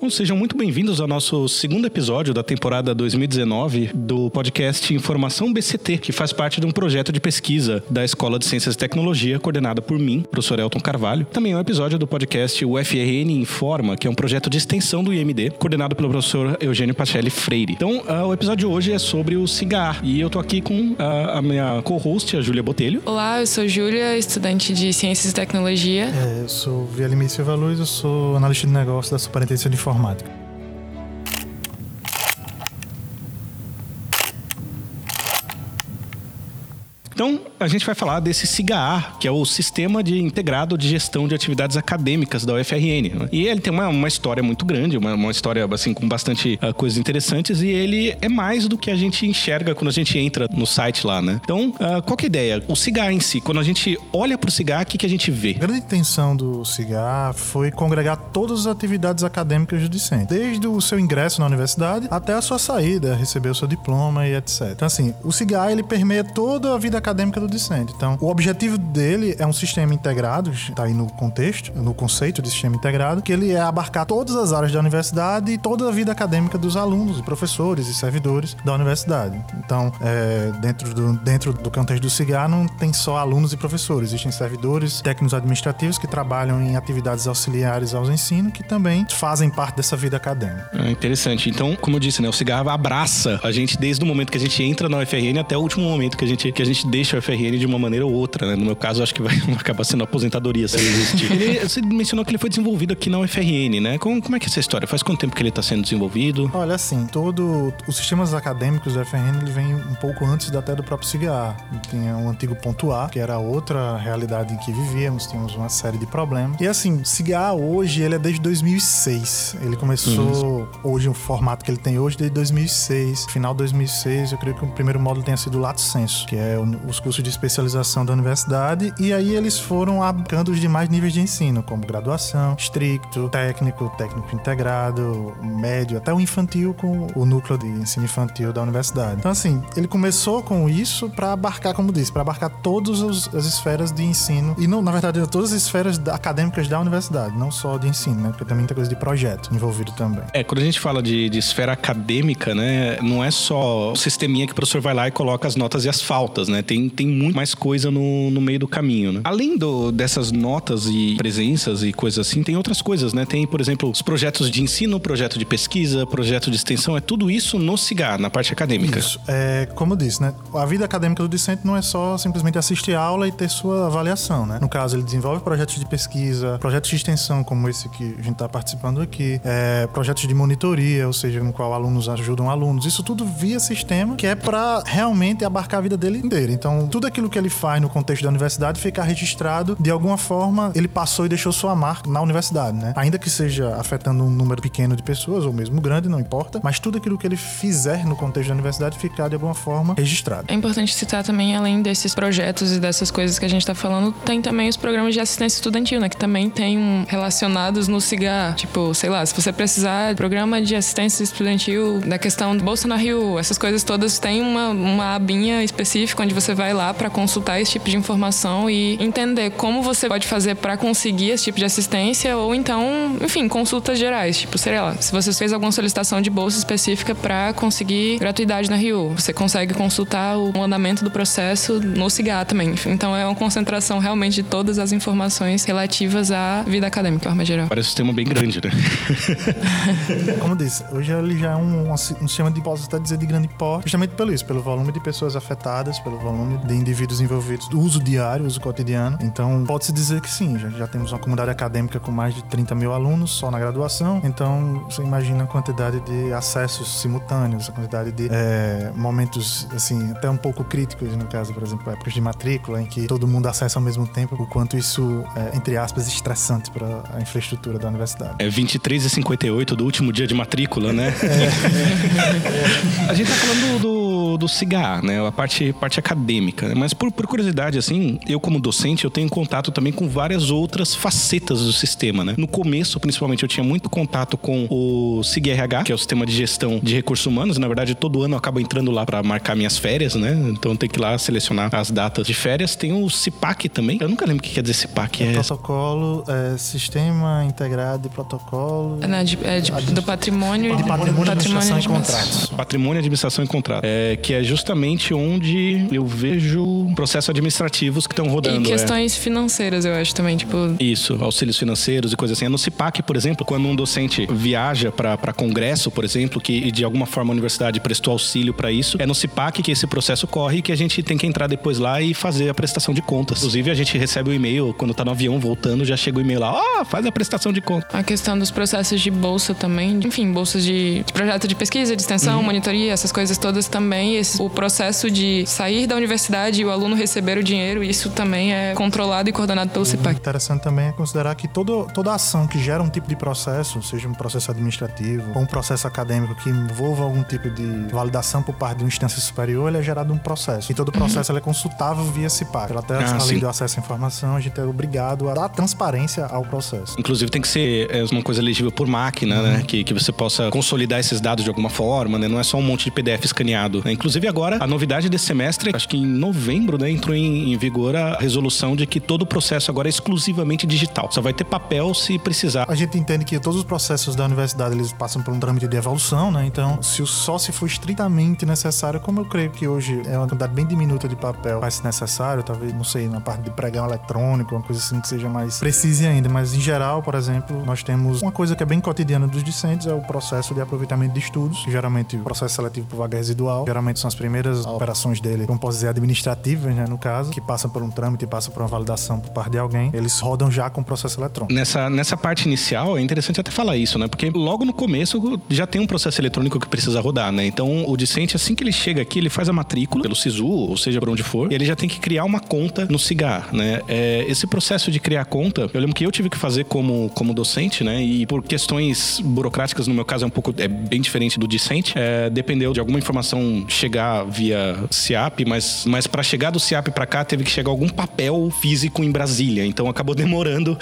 Bom, sejam muito bem-vindos ao nosso segundo episódio da temporada 2019 do podcast Informação BCT, que faz parte de um projeto de pesquisa da Escola de Ciências e Tecnologia, coordenada por mim, professor Elton Carvalho. Também é um episódio do podcast UFRN Informa, que é um projeto de extensão do IMD, coordenado pelo professor Eugênio Pacelli Freire. Então, uh, o episódio de hoje é sobre o cigar, e eu tô aqui com uh, a minha co-host, a Júlia Botelho. Olá, eu sou Júlia, estudante de Ciências e Tecnologia. É, eu sou Vielimir Silva Luz, eu sou analista de negócio da Superintendência de informática informática. Então, a gente vai falar desse SIGAR, que é o Sistema de Integrado de Gestão de Atividades Acadêmicas da UFRN. Né? E ele tem uma, uma história muito grande, uma, uma história assim com bastante uh, coisas interessantes e ele é mais do que a gente enxerga quando a gente entra no site lá, né? Então, uh, qual que é a ideia? O SIGAR em si, quando a gente olha para o SIGAR, o que, que a gente vê? A grande intenção do SIGAR foi congregar todas as atividades acadêmicas do discente, desde o seu ingresso na universidade até a sua saída, receber o seu diploma e etc. Então, assim, o SIGAR ele permeia toda a vida acadêmica acadêmica do discente. Então, o objetivo dele é um sistema integrado, está aí no contexto, no conceito de sistema integrado, que ele é abarcar todas as áreas da universidade e toda a vida acadêmica dos alunos, e professores e servidores da universidade. Então, é, dentro, do, dentro do contexto do CIGAR, não tem só alunos e professores, existem servidores, técnicos administrativos que trabalham em atividades auxiliares aos ensinos, que também fazem parte dessa vida acadêmica. É interessante. Então, como eu disse, né, o CIGAR abraça a gente desde o momento que a gente entra na UFRN até o último momento que a gente, que a gente deixa a UFRN de uma maneira ou outra, né? No meu caso, acho que vai acabar sendo aposentadoria se ele existir. ele, você mencionou que ele foi desenvolvido aqui na UFRN, né? Como, como é que é essa história? Faz quanto tempo que ele está sendo desenvolvido? Olha, assim, todo os sistemas acadêmicos da UFRN ele vem um pouco antes até do próprio CIGA. Tinha um antigo ponto A, que era outra realidade em que vivíamos, tínhamos uma série de problemas. E assim, CIGA hoje, ele é desde 2006. Ele começou uhum. hoje, o formato que ele tem hoje, desde 2006. Final de 2006, eu creio que o primeiro módulo tenha sido o Lato Senso, que é os cursos de especialização da universidade, e aí eles foram abarcando os demais níveis de ensino, como graduação, estricto, técnico, técnico integrado, médio, até o infantil com o núcleo de ensino infantil da universidade. Então, assim, ele começou com isso para abarcar, como disse, para abarcar todas as esferas de ensino, e não, na verdade, todas as esferas acadêmicas da universidade, não só de ensino, né? Porque tem coisa de projeto envolvido também. É, quando a gente fala de, de esfera acadêmica, né, não é só o sisteminha que o professor vai lá e coloca as notas e as faltas, né? Tem tem muito mais coisa no, no meio do caminho, né? Além do, dessas notas e presenças e coisas assim, tem outras coisas, né? Tem, por exemplo, os projetos de ensino, projeto de pesquisa, projeto de extensão, é tudo isso no CIGAR, na parte acadêmica. Isso. É, como eu disse, né? A vida acadêmica do discente não é só simplesmente assistir a aula e ter sua avaliação, né? No caso, ele desenvolve projetos de pesquisa, projetos de extensão, como esse que a gente está participando aqui, é, projetos de monitoria, ou seja, no qual alunos ajudam alunos. Isso tudo via sistema, que é para realmente abarcar a vida dele inteira. Então, tudo aquilo que ele faz no contexto da universidade fica registrado de alguma forma, ele passou e deixou sua marca na universidade, né? Ainda que seja afetando um número pequeno de pessoas, ou mesmo grande, não importa, mas tudo aquilo que ele fizer no contexto da universidade ficar de alguma forma registrado. É importante citar também, além desses projetos e dessas coisas que a gente está falando, tem também os programas de assistência estudantil, né? Que também tem um, relacionados no CIGAR. Tipo, sei lá, se você precisar programa de assistência estudantil, da questão do Bolsa na Rio, essas coisas todas, tem uma, uma abinha específica onde você vai vai lá para consultar esse tipo de informação e entender como você pode fazer para conseguir esse tipo de assistência ou então, enfim, consultas gerais, tipo, sei lá, se você fez alguma solicitação de bolsa específica para conseguir gratuidade na Rio, você consegue consultar o andamento do processo no CIGA também. Então é uma concentração realmente de todas as informações relativas à vida acadêmica, de forma geral. Parece um sistema bem grande, né? Como disse, hoje ele já é um, um sistema de, posso até dizer, de grande porte, justamente pelo isso, pelo volume de pessoas afetadas, pelo volume de indivíduos envolvidos do uso diário, uso cotidiano. Então, pode-se dizer que sim, já, já, temos uma comunidade acadêmica com mais de 30 mil alunos só na graduação. Então, você imagina a quantidade de acessos simultâneos, a quantidade de é, momentos, assim, até um pouco críticos, no caso, por exemplo, épocas de matrícula, em que todo mundo acessa ao mesmo tempo, o quanto isso é, entre aspas, estressante para a infraestrutura da universidade. É 23 e 58 do último dia de matrícula, né? É. a gente tá falando do do, do CIGA, né? A parte, parte acadêmica. Né? Mas por, por curiosidade, assim, eu como docente, eu tenho contato também com várias outras facetas do sistema, né? No começo, principalmente, eu tinha muito contato com o SIG-RH, que é o Sistema de Gestão de Recursos Humanos. Na verdade, todo ano eu acabo entrando lá para marcar minhas férias, né? Então tem que ir lá selecionar as datas de férias. Tem o CIPAC também. Eu nunca lembro o que quer dizer CIPAC. É, é... protocolo, é, Sistema Integrado de Protocolo. É, né, de, é de, do patrimônio. De patrimônio, administração e contratos. Patrimônio, administração e contratos. É, que é justamente onde eu vejo processos administrativos que estão rodando. E questões é. financeiras, eu acho também, tipo. Isso, auxílios financeiros e coisas assim. É no CIPAC, por exemplo, quando um docente viaja para congresso, por exemplo, que de alguma forma a universidade prestou auxílio para isso, é no CIPAC que esse processo corre e que a gente tem que entrar depois lá e fazer a prestação de contas. Inclusive, a gente recebe o e-mail quando tá no avião voltando, já chega o e-mail lá, ó, oh, faz a prestação de contas. A questão dos processos de bolsa também, enfim, bolsas de, de projeto de pesquisa, de extensão, uhum. monitoria, essas coisas todas também. Esse, o processo de sair da universidade e o aluno receber o dinheiro, isso também é controlado e coordenado pelo CIPAC. Interessante também é considerar que todo, toda ação que gera um tipo de processo, seja um processo administrativo ou um processo acadêmico que envolva algum tipo de validação por parte de uma instância superior, ele é gerado um processo. E todo processo uhum. é consultável via CIPAC. Pela até ah, a lei do acesso à informação, a gente é obrigado a dar transparência ao processo. Inclusive tem que ser é, uma coisa elegível por máquina, né? uhum. né? Que, que você possa consolidar esses dados de alguma forma, né? Não é só um monte de PDF escaneado. Né? Inclusive agora, a novidade desse semestre, acho que em novembro, né, entrou em, em vigor a resolução de que todo o processo agora é exclusivamente digital. Só vai ter papel se precisar. A gente entende que todos os processos da universidade eles passam por um trâmite de evolução, né? Então, se só se for estritamente necessário, como eu creio que hoje é uma quantidade bem diminuta de papel vai ser necessário, talvez, não sei, na parte de pregão eletrônico, uma coisa assim que seja mais precise ainda, mas em geral, por exemplo, nós temos uma coisa que é bem cotidiana dos discentes, é o processo de aproveitamento de estudos, geralmente o processo seletivo por vaga residual, geralmente são as primeiras operações dele, como posso dizer, administrativas, né, no caso, que passam por um trâmite, passam por uma validação por parte de alguém, eles rodam já com o processo eletrônico. Nessa, nessa parte inicial, é interessante até falar isso, né, porque logo no começo já tem um processo eletrônico que precisa rodar, né, então o discente, assim que ele chega aqui, ele faz a matrícula pelo SISU, ou seja, por onde for, e ele já tem que criar uma conta no CIGAR, né, é, esse processo de criar conta, eu lembro que eu tive que fazer como, como docente, né, e por questões burocráticas, no meu caso é um pouco, é bem diferente do discente, é, dependeu de alguma informação chegar via CIAP, mas, mas para chegar do CIAP para cá teve que chegar algum papel físico em Brasília, então acabou demorando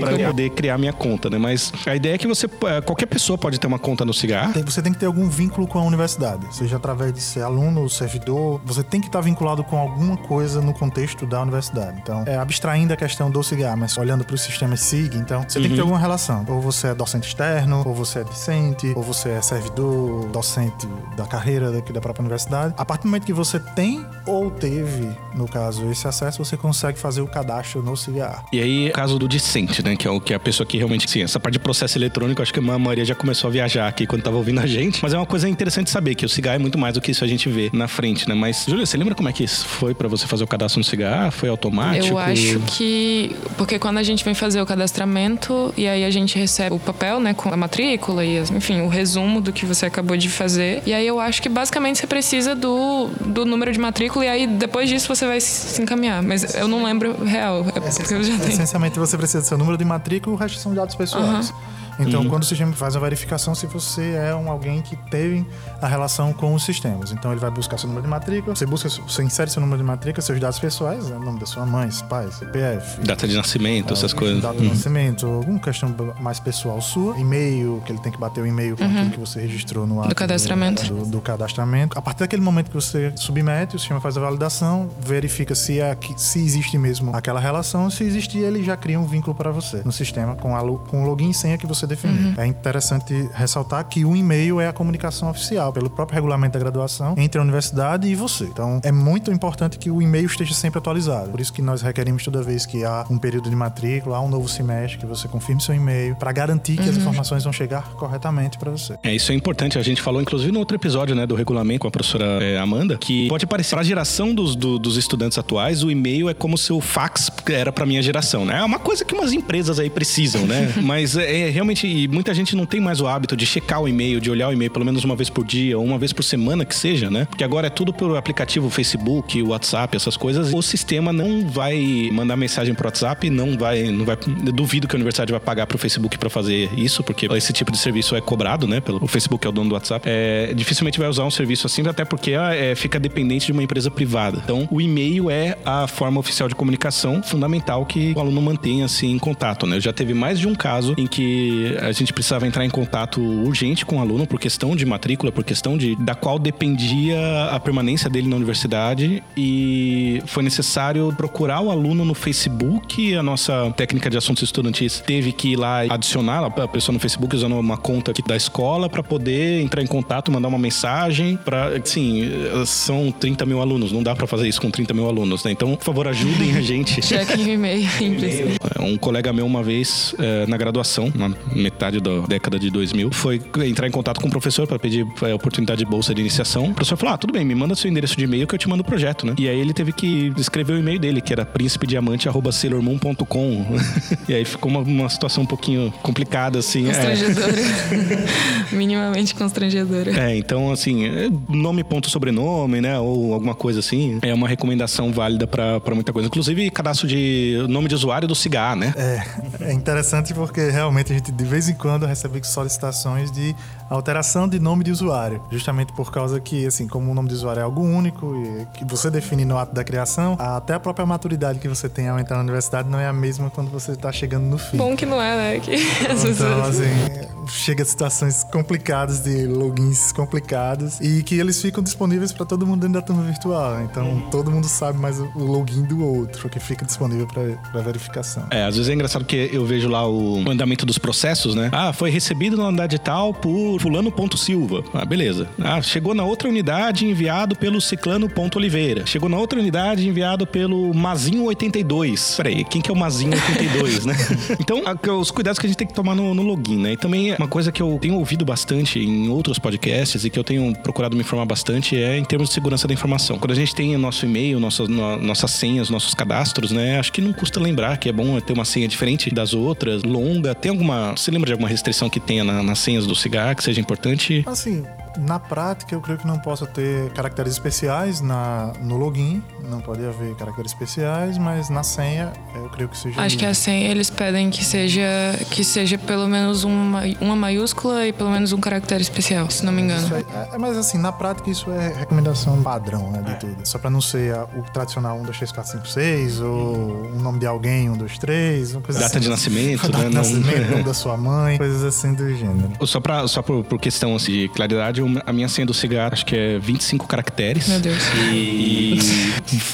para poder criar minha conta, né? Mas a ideia é que você é, qualquer pessoa pode ter uma conta no Cigar. Você tem que ter algum vínculo com a universidade, seja através de ser aluno ou servidor, você tem que estar vinculado com alguma coisa no contexto da universidade. Então, é, abstraindo a questão do Cigar, mas olhando para o sistema SIG, então você uhum. tem que ter uhum. alguma relação. Ou você é docente externo, ou você é discente, ou você é servidor, docente da carreira daqui da própria universidade. A partir do momento que você tem ou teve, no caso, esse acesso, você consegue fazer o cadastro no CIGAR. E aí, o caso do discente, né? Que é o que é a pessoa que realmente, sim, essa parte de processo eletrônico, acho que a maioria já começou a viajar aqui quando tava ouvindo a gente. Mas é uma coisa interessante saber que o CIGAR é muito mais do que isso a gente vê na frente, né? Mas, Júlia, você lembra como é que foi para você fazer o cadastro no CIGAR? Foi automático? Eu acho que. Porque quando a gente vem fazer o cadastramento e aí a gente recebe o papel, né, com a matrícula e, enfim, o resumo do que você acabou de fazer. E aí eu acho que basicamente você precisa do, do número de matrícula e aí depois disso você vai se encaminhar. Mas eu não lembro real. É porque eu já tenho. Essencialmente você precisa do seu número de matrícula e o resto são dados pessoais. Uhum. Então, uhum. quando o sistema faz a verificação se você é um alguém que teve a relação com os sistemas. Então, ele vai buscar seu número de matrícula, você busca, você insere seu número de matrícula, seus dados pessoais, né? o nome da sua mãe, pai, CPF. Data de nascimento, essas coisas. Data de uhum. nascimento, alguma questão mais pessoal sua, e-mail, que ele tem que bater o e-mail com uhum. aquilo que você registrou no ato do cadastramento. Do, do, do, cadastramento. A partir daquele momento que você submete, o sistema faz a validação, verifica se, é, se existe mesmo aquela relação, se existir, ele já cria um vínculo para você no sistema com, a, com o login e senha que você definiu. Uhum. É interessante ressaltar que o e-mail é a comunicação oficial, pelo próprio regulamento da graduação, entre a universidade e você. Então, é muito importante que o e-mail esteja sempre atualizado. Por isso que nós requerimos toda vez que há um período de matrícula, há um novo semestre, que você confirme seu e-mail, para garantir que uhum. as informações vão chegar corretamente para você. É, isso é importante. A gente falou, inclusive, no outro episódio né, do regulamento com a professora é, Amanda, que pode parecer para a geração dos, do, dos estudantes atuais, o e-mail é como se o fax era para minha geração, né? É uma coisa que umas empresas aí precisam, né? Mas é, é realmente e muita gente não tem mais o hábito de checar o e-mail, de olhar o e-mail pelo menos uma vez por dia ou uma vez por semana que seja, né? Porque agora é tudo pelo aplicativo Facebook, WhatsApp, essas coisas. O sistema não vai mandar mensagem pro WhatsApp, não vai, não vai. Duvido que a universidade vai pagar pro Facebook para fazer isso, porque esse tipo de serviço é cobrado, né? Pelo o Facebook é o dono do WhatsApp. É, dificilmente vai usar um serviço assim, até porque é, fica dependente de uma empresa privada. Então, o e-mail é a forma oficial de comunicação fundamental que o aluno mantenha assim em contato, né? Eu já teve mais de um caso em que a gente precisava entrar em contato urgente com o aluno por questão de matrícula, por questão de da qual dependia a permanência dele na universidade e foi necessário procurar o aluno no Facebook. A nossa técnica de assuntos estudantis teve que ir lá adicionar a pessoa no Facebook usando uma conta aqui da escola para poder entrar em contato, mandar uma mensagem para, sim, são 30 mil alunos, não dá para fazer isso com 30 mil alunos, né? Então, por favor, ajudem a gente. Cheque em e-mail, simples. Um colega meu uma vez é, na graduação, metade da década de 2000, foi entrar em contato com o professor para pedir a oportunidade de bolsa de iniciação. O professor falou: "Ah, tudo bem, me manda seu endereço de e-mail que eu te mando o projeto, né?" E aí ele teve que escrever o e-mail dele, que era príncipediamante@sailormoon.com. e aí ficou uma, uma, situação um pouquinho complicada assim, é. constrangedora. É. Minimamente constrangedora. É, então assim, é, nome ponto sobrenome, né, ou alguma coisa assim, é uma recomendação válida para muita coisa. Inclusive cadastro de nome de usuário do Cigar, né? É, é interessante porque realmente a gente vez em quando recebe solicitações de alteração de nome de usuário, justamente por causa que, assim, como o nome de usuário é algo único e que você define no ato da criação, até a própria maturidade que você tem ao entrar na universidade não é a mesma quando você está chegando no fim. Bom que não é, né? Que então, assim, chega a situações complicadas de logins complicados e que eles ficam disponíveis para todo mundo dentro da turma virtual. Então, uhum. todo mundo sabe mais o login do outro, que fica disponível para verificação. É, às vezes é engraçado que eu vejo lá o, andamento dos processos, né? Ah, foi recebido na unidade tal por fulano ponto Silva. Ah, beleza. Ah, chegou na outra unidade enviado pelo ciclano ponto Oliveira. Chegou na outra unidade enviado pelo Mazinho 82. Peraí, quem que é o Mazinho 82, né? então, os cuidados que a gente tem que tomar no, no login, né? E também uma coisa que eu tenho ouvido bastante em outros podcasts e que eu tenho procurado me informar bastante é em termos de segurança da informação. Quando a gente tem o nosso e-mail, nossas, no, nossas senhas, nossos cadastros, né? Acho que não custa lembrar que é bom ter uma senha diferente das outras, longa. Tem alguma. Você lembra de alguma restrição que tenha na, nas senhas do cigarro que seja importante? Assim, na prática, eu creio que não possa ter caracteres especiais na, no login, não pode haver caracteres especiais, mas na senha eu creio que seja. Acho que a senha eles pedem que seja que seja pelo menos uma, uma maiúscula e pelo menos um caractere especial, se não me engano. É, é, mas assim, na prática isso é recomendação padrão né, de é. tudo. Só para não ser a, o tradicional 1, 2, 3, 4, 5, 6 ou o nome de alguém, 1, 2, 3, uma coisa Data assim. de nascimento, Data né? de nascimento, nome da sua mãe, coisas assim do gênero. Só, pra, só por, por questão assim, de claridade, a minha senha do cigarro acho que é 25 caracteres. Meu Deus. E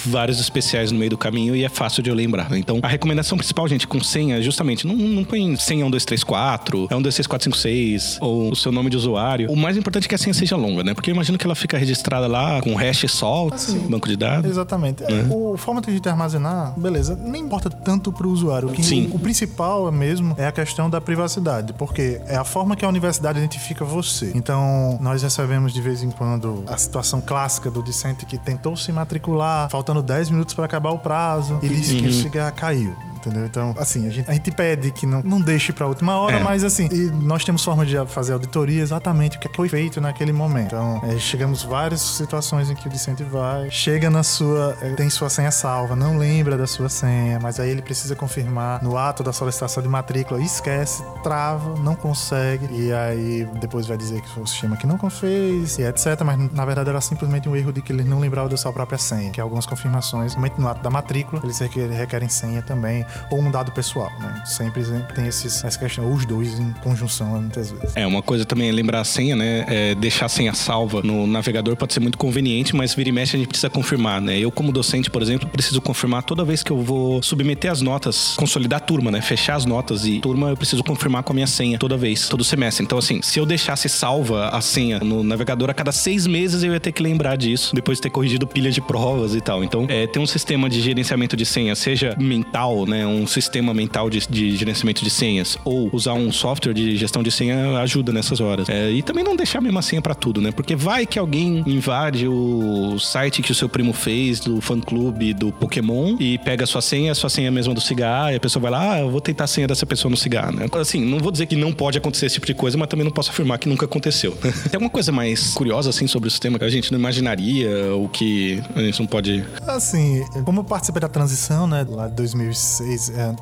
vários especiais no meio do caminho e é fácil de eu lembrar. Então, a recomendação principal, gente, com senha, justamente, não, não põe senha 1, 2, 3, 4, é 1, 2, 3, 4, 5, 6, ou o seu nome de usuário. O mais importante é que a senha seja longa, né? Porque eu imagino que ela fica registrada lá com hash só, assim, banco de dados. Exatamente. Né? O formato de armazenar, beleza, nem importa tanto para o usuário. O, que, Sim. O, o principal mesmo é a questão da privacidade, porque é a forma que a universidade identifica você. Então, nós recebemos de vez em quando a situação clássica do discente que tentou se matricular, faltando 10 minutos para acabar o prazo, e disse uhum. que o cigarro caiu entendeu? Então, assim, a gente, a gente pede que não, não deixe pra última hora, é. mas assim, nós temos forma de fazer auditoria exatamente o que foi feito naquele momento. Então, é, chegamos várias situações em que o discente vai, chega na sua, é, tem sua senha salva, não lembra da sua senha, mas aí ele precisa confirmar no ato da solicitação de matrícula, esquece, trava, não consegue, e aí depois vai dizer que foi o sistema que não fez, e etc. Mas na verdade era simplesmente um erro de que ele não lembrava da sua própria senha, que algumas confirmações, no ato da matrícula, eles requerem senha também ou um dado pessoal, né? Sempre, tem esses, essa questão, os dois em conjunção muitas vezes. É, uma coisa também é lembrar a senha, né? É deixar a senha salva no navegador pode ser muito conveniente, mas vira e mexe a gente precisa confirmar, né? Eu, como docente, por exemplo, preciso confirmar toda vez que eu vou submeter as notas, consolidar a turma, né? Fechar as notas e turma, eu preciso confirmar com a minha senha toda vez, todo semestre. Então, assim, se eu deixasse salva a senha no navegador, a cada seis meses eu ia ter que lembrar disso, depois de ter corrigido pilha de provas e tal. Então, é, ter um sistema de gerenciamento de senha, seja mental, né? Né, um sistema mental de, de gerenciamento de senhas ou usar um software de gestão de senha ajuda nessas horas. É, e também não deixar a mesma senha para tudo, né? Porque vai que alguém invade o site que o seu primo fez do fã-clube do Pokémon e pega a sua senha, a sua senha é a mesma do cigarro, e a pessoa vai lá, ah, eu vou tentar a senha dessa pessoa no cigarro, né? Assim, não vou dizer que não pode acontecer esse tipo de coisa, mas também não posso afirmar que nunca aconteceu. Tem alguma coisa mais curiosa, assim, sobre o sistema que a gente não imaginaria, ou que a gente não pode... Assim, como eu participei da transição, né, lá de 2006, é,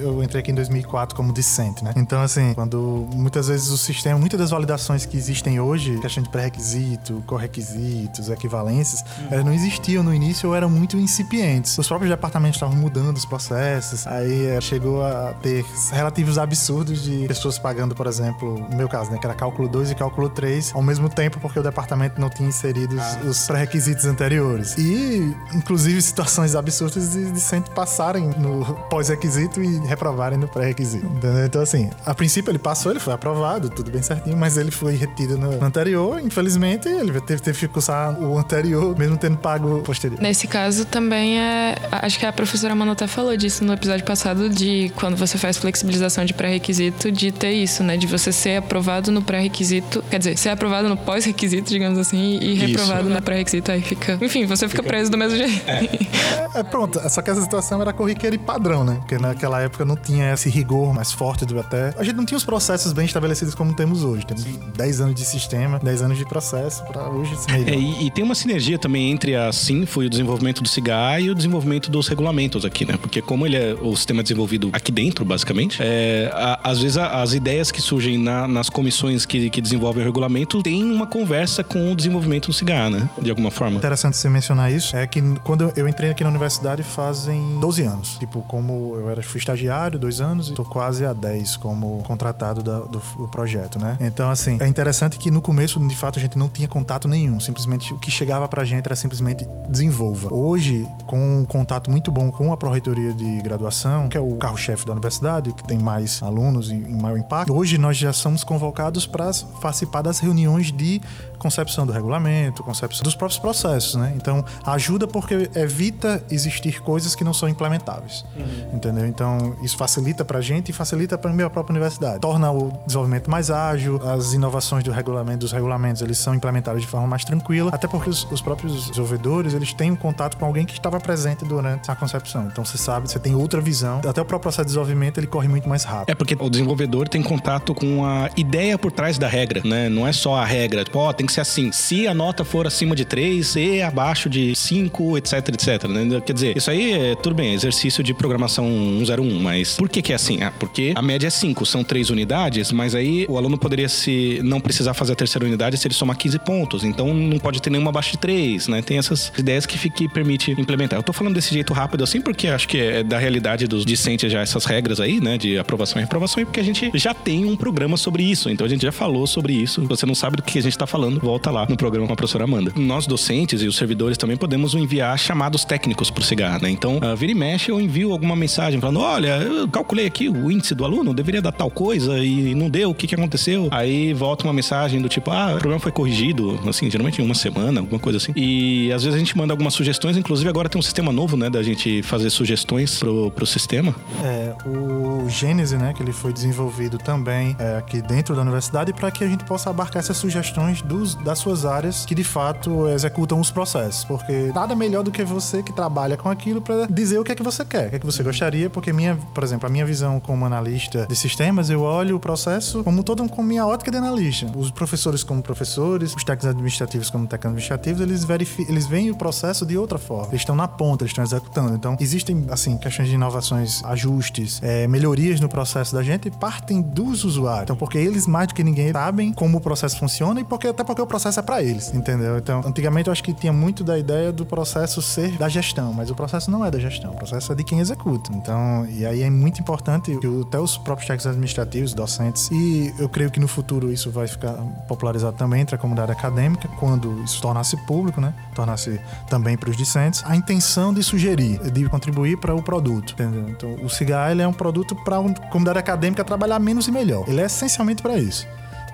eu entrei aqui em 2004 como discente, né? Então, assim, quando muitas vezes o sistema, muitas das validações que existem hoje, questão de pré-requisito, correquisitos, equivalências, uhum. elas não existiam no início ou eram muito incipientes. Os próprios departamentos estavam mudando os processos, aí é, chegou a ter relativos absurdos de pessoas pagando, por exemplo, no meu caso, né, que era cálculo 2 e cálculo 3, ao mesmo tempo porque o departamento não tinha inserido ah. os pré-requisitos anteriores. E, inclusive, situações absurdas de, de sempre passarem no pós-requisito e reprovarem no pré-requisito. Então, assim, a princípio ele passou, ele foi aprovado, tudo bem certinho, mas ele foi retido no anterior. Infelizmente, ele teve, teve que cursar o anterior, mesmo tendo pago o posterior. Nesse caso, também é. Acho que a professora Manu até falou disso no episódio passado, de quando você faz flexibilização de pré-requisito, de ter isso, né? De você ser aprovado no pré-requisito, quer dizer, ser aprovado no pós-requisito, digamos assim, e reprovado no pré-requisito. Aí fica. Enfim, você fica, fica... preso do mesmo jeito. É. é, pronto. Só que essa situação era corriqueira e padrão, né? Porque naquela época não tinha esse rigor mais forte do até. A gente não tinha os processos bem estabelecidos como temos hoje. Temos Sim. 10 anos de sistema, 10 anos de processo para hoje se é, e, e, tem uma sinergia também entre a Sinfo e o desenvolvimento do CIGA e o desenvolvimento dos regulamentos aqui, né? Porque como ele é o sistema desenvolvido aqui dentro, basicamente, é, a, às vezes a, as ideias que surgem na, nas comissões que, que desenvolvem o regulamento tem uma conversa com o desenvolvimento do CIGA, né? De alguma forma. Interessante você mencionar isso. É que quando eu entrei aqui na universidade fazem 12 anos. Tipo, como eu era, fui estagiário, dois anos, e tô quase há 10 como contratado da, do, do projeto, né? Então, assim, é interessante que no começo, de fato, a gente não tinha contato nenhum. Simplesmente o que chegava pra gente era simplesmente desenvolva. Hoje, com um contato muito bom com a Pró-Reitoria de Graduação, que é o carro-chefe da universidade, que tem mais alunos e maior impacto, hoje nós já somos convocados para participar das reuniões de concepção do regulamento, concepção dos próprios processos, né? Então, ajuda porque evita existir coisas que não são implementáveis, uhum. entendeu? Então, isso facilita para a gente e facilita para a própria universidade. Torna o desenvolvimento mais ágil, as inovações do regulamento, dos regulamentos, eles são implementados de forma mais tranquila, até porque os, os próprios desenvolvedores, eles têm um contato com alguém que estava presente durante a concepção. Então, você sabe, você tem outra visão. Até o próprio processo de desenvolvimento, ele corre muito mais rápido. É porque o desenvolvedor tem contato com a ideia por trás da regra, né? Não é só a regra, tipo, ó, oh, tem que ser assim. Se a nota for acima de 3 e abaixo de 5, etc, etc. Né? Quer dizer, isso aí é tudo bem, exercício de programação 101, mas por que, que é assim? Ah, porque a média é 5, são 3 unidades, mas aí o aluno poderia se não precisar fazer a terceira unidade se ele somar 15 pontos. Então não pode ter nenhuma abaixo de 3, né? Tem essas ideias que, que permite implementar. Eu tô falando desse jeito rápido assim porque acho que é da realidade dos discentes já essas regras aí, né? De aprovação e reprovação, e porque a gente já tem um programa sobre isso. Então a gente já falou sobre isso. Você não sabe do que a gente tá falando, volta lá no programa com a professora Amanda. Nós, docentes e os servidores também podemos enviar chamados técnicos pro CIGAR, né? Então, uh, vira e mexe, eu envio alguma mensagem falando: olha, eu calculei aqui o índice do aluno, deveria dar tal coisa e não deu, o que, que aconteceu? Aí volta uma mensagem do tipo: ah, o programa foi corrigido, assim, geralmente em uma semana, alguma coisa assim. E às vezes a gente manda algumas sugestões, inclusive agora tem um sistema novo, né, da gente fazer sugestões pro, pro sistema. É, o Gênese, né, que ele foi desenvolvido também é, aqui dentro da universidade para que a gente possa abarcar essas sugestões dos, das suas áreas que de fato executam os processos, porque nada melhor do que você que trabalha com aquilo para dizer o que é que você quer, o que é que você gostaria, porque minha, por exemplo, a minha visão como analista de sistemas, eu olho o processo como todo com minha ótica de analista. Os professores como professores, os técnicos administrativos como técnicos administrativos, eles verificam, eles veem o processo de outra forma. Eles estão na ponta, eles estão executando. Então, existem assim questões de inovações, ajustes, é, melhorias no processo da gente partem dos usuários. Então, porque eles mais do que ninguém sabem como o processo funciona e porque até porque o processo é para eles, entendeu? Então, antigamente eu acho que tinha muito da ideia do processo ser da gestão, mas o processo não é da gestão, o processo é de quem executa. Então, e aí é muito importante que até os próprios técnicos administrativos, docentes, e eu creio que no futuro isso vai ficar popularizado também entre a comunidade acadêmica, quando isso tornasse público, né? Tornasse também para os discentes, a intenção de sugerir, de contribuir para o produto, entendeu? Então, o cigarro é um produto para a comunidade acadêmica trabalhar menos e melhor. Ele é essencialmente para isso.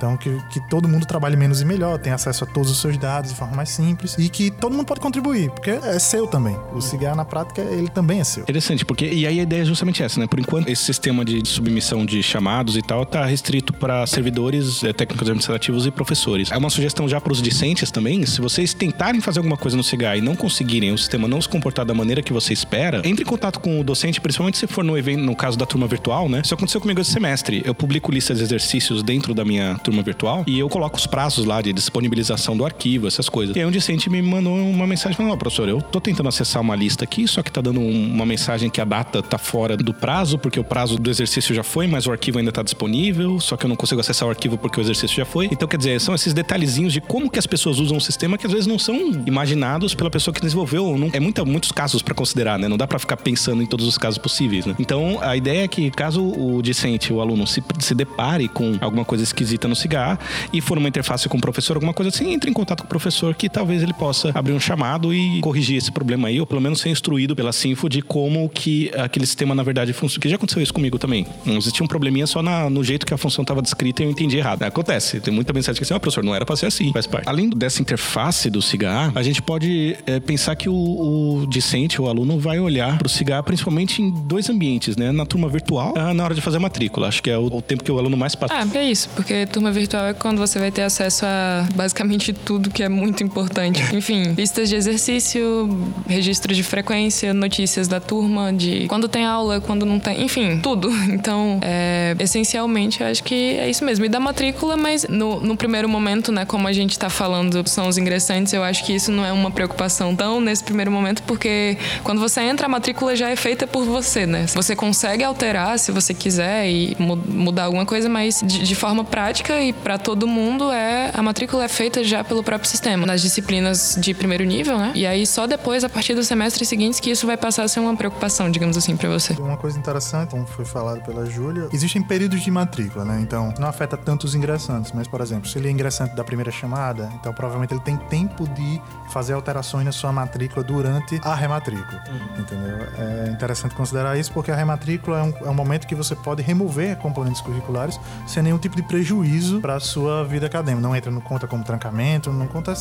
Então, que, que todo mundo trabalhe menos e melhor, tenha acesso a todos os seus dados de forma mais simples e que todo mundo pode contribuir, porque é seu também. O cigarro, na prática, ele também é seu. Interessante, porque e aí a ideia é justamente essa, né? Por enquanto, esse sistema de submissão de chamados e tal tá restrito para servidores, é, técnicos administrativos e professores. É uma sugestão já para os discentes também, se vocês tentarem fazer alguma coisa no CIGA e não conseguirem, o sistema não se comportar da maneira que você espera, entre em contato com o docente, principalmente se for no evento, no caso da turma virtual, né? Isso aconteceu comigo esse semestre. Eu publico listas de exercícios dentro da minha turma virtual e eu coloco os prazos lá de disponibilização do arquivo, essas coisas. E aí um discente me mandou uma mensagem falando: Ó, oh, professor, eu tô tentando acessar uma lista aqui, só que tá dando uma mensagem que a data tá fora do prazo, porque o prazo do exercício já foi, mas o arquivo ainda tá disponível, só que eu não consigo acessar o arquivo porque o exercício já foi. Então, quer dizer, são esses detalhezinhos de como que as pessoas usam o sistema que às vezes não são imaginados pela pessoa que desenvolveu. Não, é muita, muitos casos para considerar, né? Não dá para ficar pensando em todos os casos possíveis, né? Então, a ideia é que caso o discente, o aluno, se, se depare com alguma coisa esquisita no cigarro e for uma interface com o professor, alguma coisa assim, entre em contato com o professor que talvez ele possa abrir um chamado e corrigir esse problema aí, ou pelo menos ser instruído pela Sinfo de como que aquele sistema, na verdade, funciona. Que já aconteceu isso comigo também. Existia um probleminha só na, no jeito que a função estava descrita e eu entendi errado. Acontece. Tem muita mensagem que assim, ó, oh, professor, não era para ser assim, faz parte. Além dessa interface do cigarro, a gente pode é, pensar que o, o discente, o aluno, vai olhar para o cigarro principalmente em dois ambientes, né? Na turma virtual, ah, na hora de fazer a matrícula. Acho que é o, o tempo que o aluno mais passa. Ah, é isso, porque turma virtual é quando você vai ter acesso a basicamente tudo que é muito importante. Enfim, listas de exercício, registro de frequência, notícias da turma, de quando tem aula, quando não tem, enfim, tudo. Então, é, essencialmente, eu acho que é isso mesmo. E da matrícula, mas no, no primeiro momento, né, como a gente tá falando, são os ingressantes, eu acho que isso não é uma preocupação tão nesse primeiro momento, porque quando você entra, a matrícula já é feita por você, né? Você consegue alterar se você quiser e mudar alguma coisa, mas de, de forma prática e para todo mundo é a matrícula é feita já pelo próprio sistema, nas disciplinas de primeiro nível, né? E aí só depois, a partir dos semestres seguintes, que isso vai passar a ser uma preocupação, digamos assim, para você. Uma coisa interessante, como foi falado pela Júlia, existem períodos de matrícula, né? Então não afeta tanto os ingressantes, mas por exemplo, se ele é ingressante da primeira chamada, então provavelmente ele tem tempo de fazer alterações na sua matrícula durante a rematrícula, uhum. entendeu? É interessante considerar isso porque a rematrícula é um, é um momento que você pode remover componentes curriculares sem nenhum tipo de prejuízo para a sua vida acadêmica. Não entra no conta como trancamento, não conta,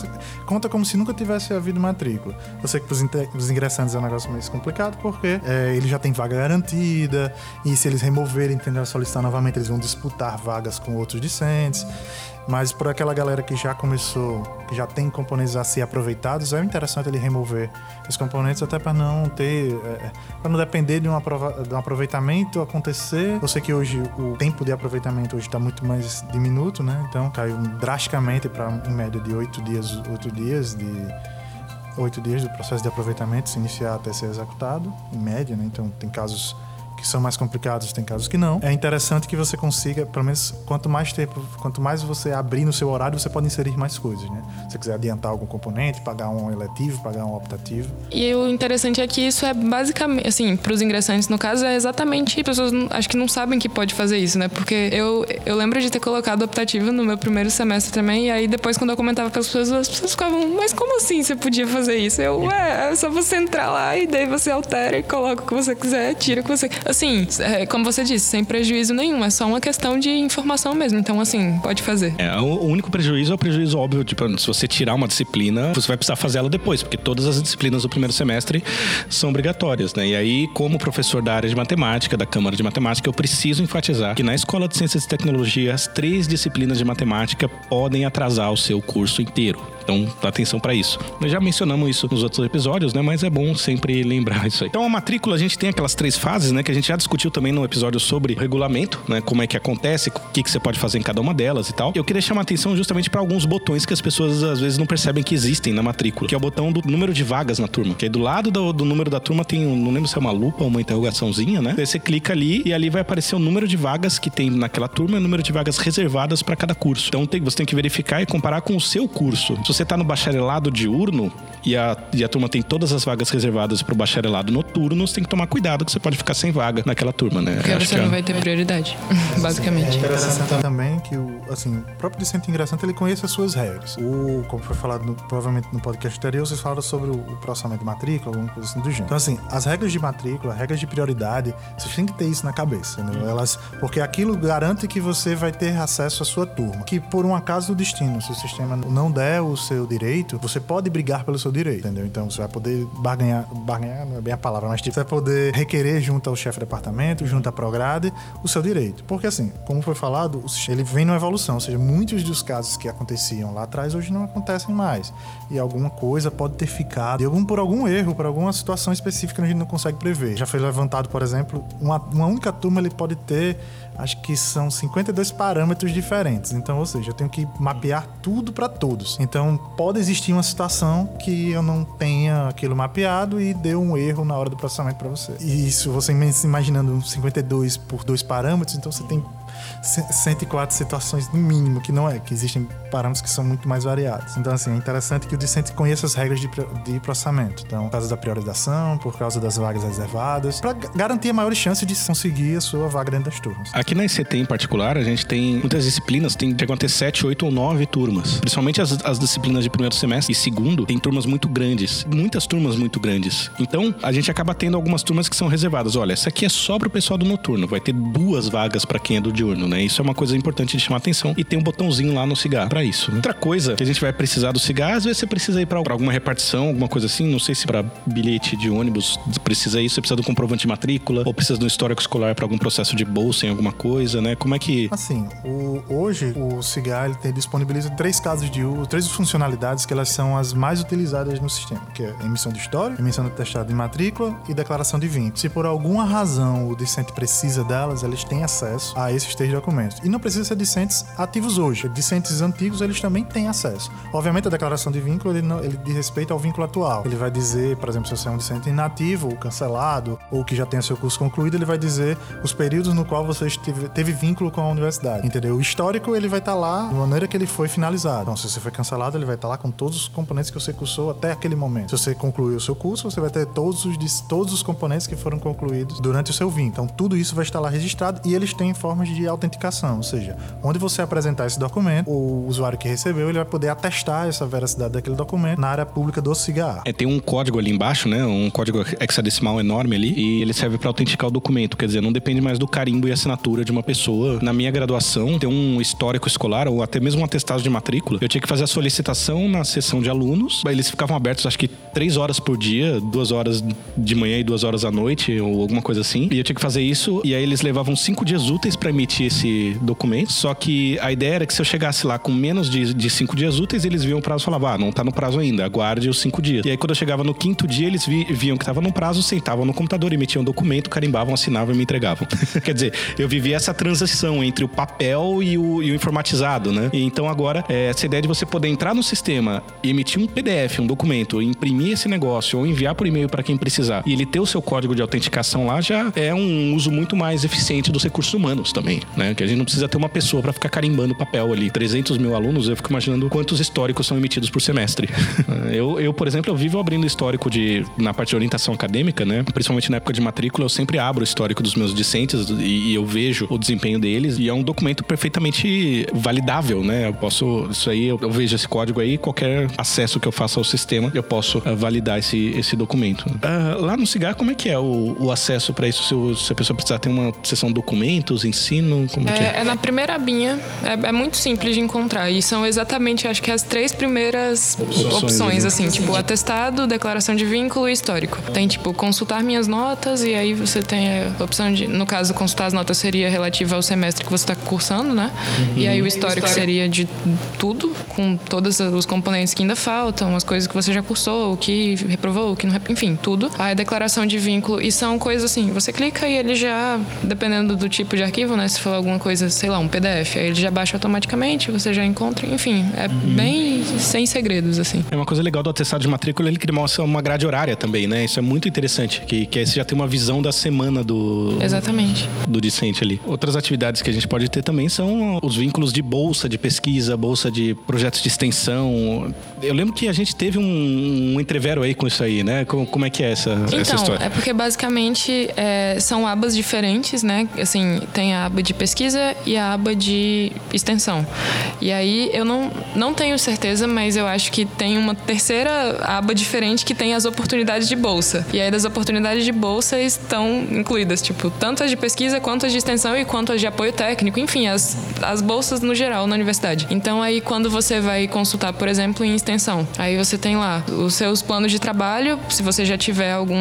conta como se nunca tivesse havido matrícula. Eu sei que para os ingressantes é um negócio mais complicado porque é, ele já tem vaga garantida e se eles removerem, tentar solicitar novamente, eles vão disputar vagas com outros discentes. Mas por aquela galera que já começou, que já tem componentes a ser aproveitados, é interessante ele remover esses componentes até para não ter, é, para não depender de um, de um aproveitamento acontecer. Eu sei que hoje o tempo de aproveitamento hoje está muito mais diminuto, né? Então caiu drasticamente para em média de oito dias, oito dias de oito dias do processo de aproveitamento se iniciar até ser executado, em média, né? Então tem casos que são mais complicados, tem casos que não. É interessante que você consiga, pelo menos, quanto mais tempo, quanto mais você abrir no seu horário, você pode inserir mais coisas, né? Se você quiser adiantar algum componente, pagar um eletivo, pagar um optativo. E o interessante é que isso é basicamente, assim, para os ingressantes, no caso, é exatamente, pessoas acho que não sabem que pode fazer isso, né? Porque eu, eu lembro de ter colocado optativo no meu primeiro semestre também, e aí depois, quando eu comentava com as pessoas, as pessoas ficavam, mas como assim você podia fazer isso? Eu, ué, é só você entrar lá e daí você altera e coloca o que você quiser, tira o que você assim, é, como você disse, sem prejuízo nenhum. É só uma questão de informação mesmo. Então, assim, pode fazer. É, o único prejuízo é o prejuízo óbvio. Tipo, se você tirar uma disciplina, você vai precisar fazer ela depois, porque todas as disciplinas do primeiro semestre são obrigatórias, né? E aí, como professor da área de matemática, da Câmara de Matemática, eu preciso enfatizar que na Escola de Ciências e Tecnologia, as três disciplinas de matemática podem atrasar o seu curso inteiro. Então, atenção para isso. Nós já mencionamos isso nos outros episódios, né? Mas é bom sempre lembrar isso aí. Então, a matrícula, a gente tem aquelas três fases, né? Que a gente já discutiu também no episódio sobre regulamento, né? Como é que acontece, o que, que você pode fazer em cada uma delas e tal. Eu queria chamar atenção justamente para alguns botões que as pessoas às vezes não percebem que existem na matrícula, que é o botão do número de vagas na turma. Que aí do lado do, do número da turma tem, um, não lembro se é uma lupa ou uma interrogaçãozinha, né? Aí você clica ali e ali vai aparecer o número de vagas que tem naquela turma e o número de vagas reservadas para cada curso. Então tem, você tem que verificar e comparar com o seu curso. Se você está no bacharelado diurno e a, e a turma tem todas as vagas reservadas para o bacharelado noturno, você tem que tomar cuidado que você pode ficar sem vaga vaga naquela turma, né? Porque Acho você que é- não vai ter prioridade, basicamente. É interessante também que o, assim, o próprio discente ingressante ele conhece as suas regras. O, como foi falado no- provavelmente no podcast anterior, vocês falaram sobre o, o processamento de matrícula, alguma coisa assim do gênero. Então, assim, as regras de matrícula, regras de prioridade, vocês têm que ter isso na cabeça, entendeu? Elas, porque aquilo garante que você vai ter acesso à sua turma. Que por um acaso do destino, se o sistema não der o seu direito, você pode brigar pelo seu direito, entendeu? Então você vai poder barganhar, barganhar não é bem a palavra, mas tipo, você vai poder requerer junto ao chefe departamento, junto à Prograde, o seu direito. Porque assim, como foi falado, ele vem numa evolução, ou seja, muitos dos casos que aconteciam lá atrás hoje não acontecem mais. E alguma coisa pode ter ficado, algum, por algum erro, por alguma situação específica que a gente não consegue prever. Já foi levantado, por exemplo, uma, uma única turma ele pode ter acho que são 52 parâmetros diferentes. Então, ou seja, eu tenho que mapear tudo para todos. Então, pode existir uma situação que eu não tenha aquilo mapeado e deu um erro na hora do processamento para você. E isso, você imaginando 52 por dois parâmetros, então você tem 104 situações no mínimo, que não é, que existem parâmetros que são muito mais variados. Então, assim, é interessante que o discente conheça as regras de, de processamento. Então, por causa da priorização, por causa das vagas reservadas, para garantir a maior chance de conseguir a sua vaga dentro das turmas. Aqui na ICT em particular, a gente tem muitas disciplinas, tem chegam a ter 7, 8 ou 9 turmas. Principalmente as, as disciplinas de primeiro semestre e segundo, tem turmas muito grandes. Muitas turmas muito grandes. Então, a gente acaba tendo algumas turmas que são reservadas. Olha, essa aqui é só pro pessoal do noturno. Vai ter duas vagas para quem é do diurno, né? Isso é uma coisa importante de chamar atenção. E tem um botãozinho lá no cigarro para isso. né? Outra coisa que a gente vai precisar do cigarro, às vezes você precisa ir para alguma repartição, alguma coisa assim. Não sei se para bilhete de ônibus precisa isso, você precisa do comprovante de matrícula, ou precisa do histórico escolar para algum processo de bolsa em alguma coisa, né? Como é que. Assim, o- hoje o Cigar ele tem, disponibiliza três casos de uso, três funcionalidades que elas são as mais utilizadas no sistema, que é emissão de história, emissão de testado de matrícula e declaração de vínculo. Se por alguma razão o discente precisa delas, eles têm acesso a esses três documentos. E não precisa ser discentes ativos hoje. Discentes antigos, eles também têm acesso. Obviamente, a declaração de vínculo, ele, ele diz respeito ao vínculo atual. Ele vai dizer, por exemplo, se você é um discente inativo ou cancelado, ou que já tenha seu curso concluído, ele vai dizer os períodos no qual você esteve- teve vínculo com a universidade. Entendeu? O histórico, ele vai estar lá da maneira que ele foi finalizado. Então, se você foi cancelado, ele vai estar lá com todos os componentes que você cursou até aquele momento. Se você concluiu o seu curso, você vai ter todos os, todos os componentes que foram concluídos durante o seu vínculo. Então, tudo isso vai estar lá registrado e eles têm formas de autenticação, ou seja, onde você apresentar esse documento, o usuário que recebeu, ele vai poder atestar essa veracidade daquele documento na área pública do cigarro. É, tem um código ali embaixo, né? Um código hexadecimal enorme ali. E ele serve para autenticar o documento. Quer dizer, não depende mais do carimbo e assinatura de uma pessoa. Na minha graduação, tem um histórico escolar, ou até mesmo um atestado de matrícula. Eu tinha que fazer a solicitação na sessão de alunos. Eles ficavam abertos, acho que três horas por dia, duas horas de manhã e duas horas à noite, ou alguma coisa assim. E eu tinha que fazer isso. E aí eles levavam cinco dias úteis para emitir esse documento. Só que a ideia era que se eu chegasse lá com menos de, de cinco dias úteis, eles viam o prazo e falavam, ah, não tá no prazo ainda, aguarde os cinco dias. E aí quando eu chegava no quinto dia, eles vi- viam que tava no prazo, sentavam no computador, emitiam um documento, carimbavam, assinavam e me entregavam. Quer dizer, eu vivi essa transição entre o papel e o, e o informatizado, né? E então agora, é, essa ideia de você poder entrar no sistema emitir um PDF, um documento, imprimir esse negócio ou enviar por e-mail para quem precisar e ele ter o seu código de autenticação lá já é um uso muito mais eficiente dos recursos humanos também, né? Que a gente não precisa ter uma pessoa para ficar carimbando papel ali. 300 mil alunos, eu fico imaginando quantos históricos são emitidos por semestre. eu, eu, por exemplo, eu vivo abrindo histórico de na parte de orientação acadêmica, né? Principalmente na época de matrícula, eu sempre abro o histórico dos meus discentes e, e eu vejo o desempenho deles e é um documento perfeitamente validável, né? Eu posso, isso aí, eu, eu vejo esse código aí, qualquer acesso que eu faça ao sistema, eu posso ah, validar esse, esse documento. Ah, lá no Cigar, como é que é o, o acesso para isso? Se, se a pessoa precisar ter uma sessão documentos, ensino, como é que é? É, na primeira abinha, é, é muito simples de encontrar. E são exatamente, acho que as três primeiras Opções, opções, assim, tipo, atestado, declaração de vínculo e histórico. Tem, tipo, consultar minhas notas, e aí você tem a opção de, no caso, consultar as notas seria relativa ao semestre que você está cursando, né? E aí o histórico seria de tudo, com todos os componentes que ainda faltam, as coisas que você já cursou, o que reprovou, o que não reprovou, enfim, tudo. Aí a declaração de vínculo, e são coisas assim, você clica e ele já, dependendo do tipo de arquivo, né? Se for alguma coisa, sei lá, um PDF, aí ele já baixa automaticamente, você já encontra, enfim, é bem sem segredos, assim. É uma coisa legal do atestado de matrícula, ele cria uma, uma grade horária também, né? Isso é muito interessante, que, que aí você já tem uma visão da semana do, Exatamente. do discente ali. Outras atividades que a gente pode ter também são os vínculos de bolsa de pesquisa, bolsa de projetos de extensão. Eu lembro que a gente teve um, um entrevero aí com isso aí, né? Como, como é que é essa, essa Então, história? é porque basicamente é, são abas diferentes, né? Assim, tem a aba de pesquisa e a aba de extensão. E aí eu não, não tenho certeza, mas eu acho que tem uma terceira aba diferente que tem as oportunidades de bolsa. E aí das oportunidades de bolsa estão incluídas, tipo, tanto as de pesquisa quanto as de extensão e quanto as de apoio técnico, enfim, as, as bolsas no geral na universidade. Então aí quando você vai consultar, por exemplo, em extensão, aí você tem lá os seus planos de trabalho, se você já tiver algum,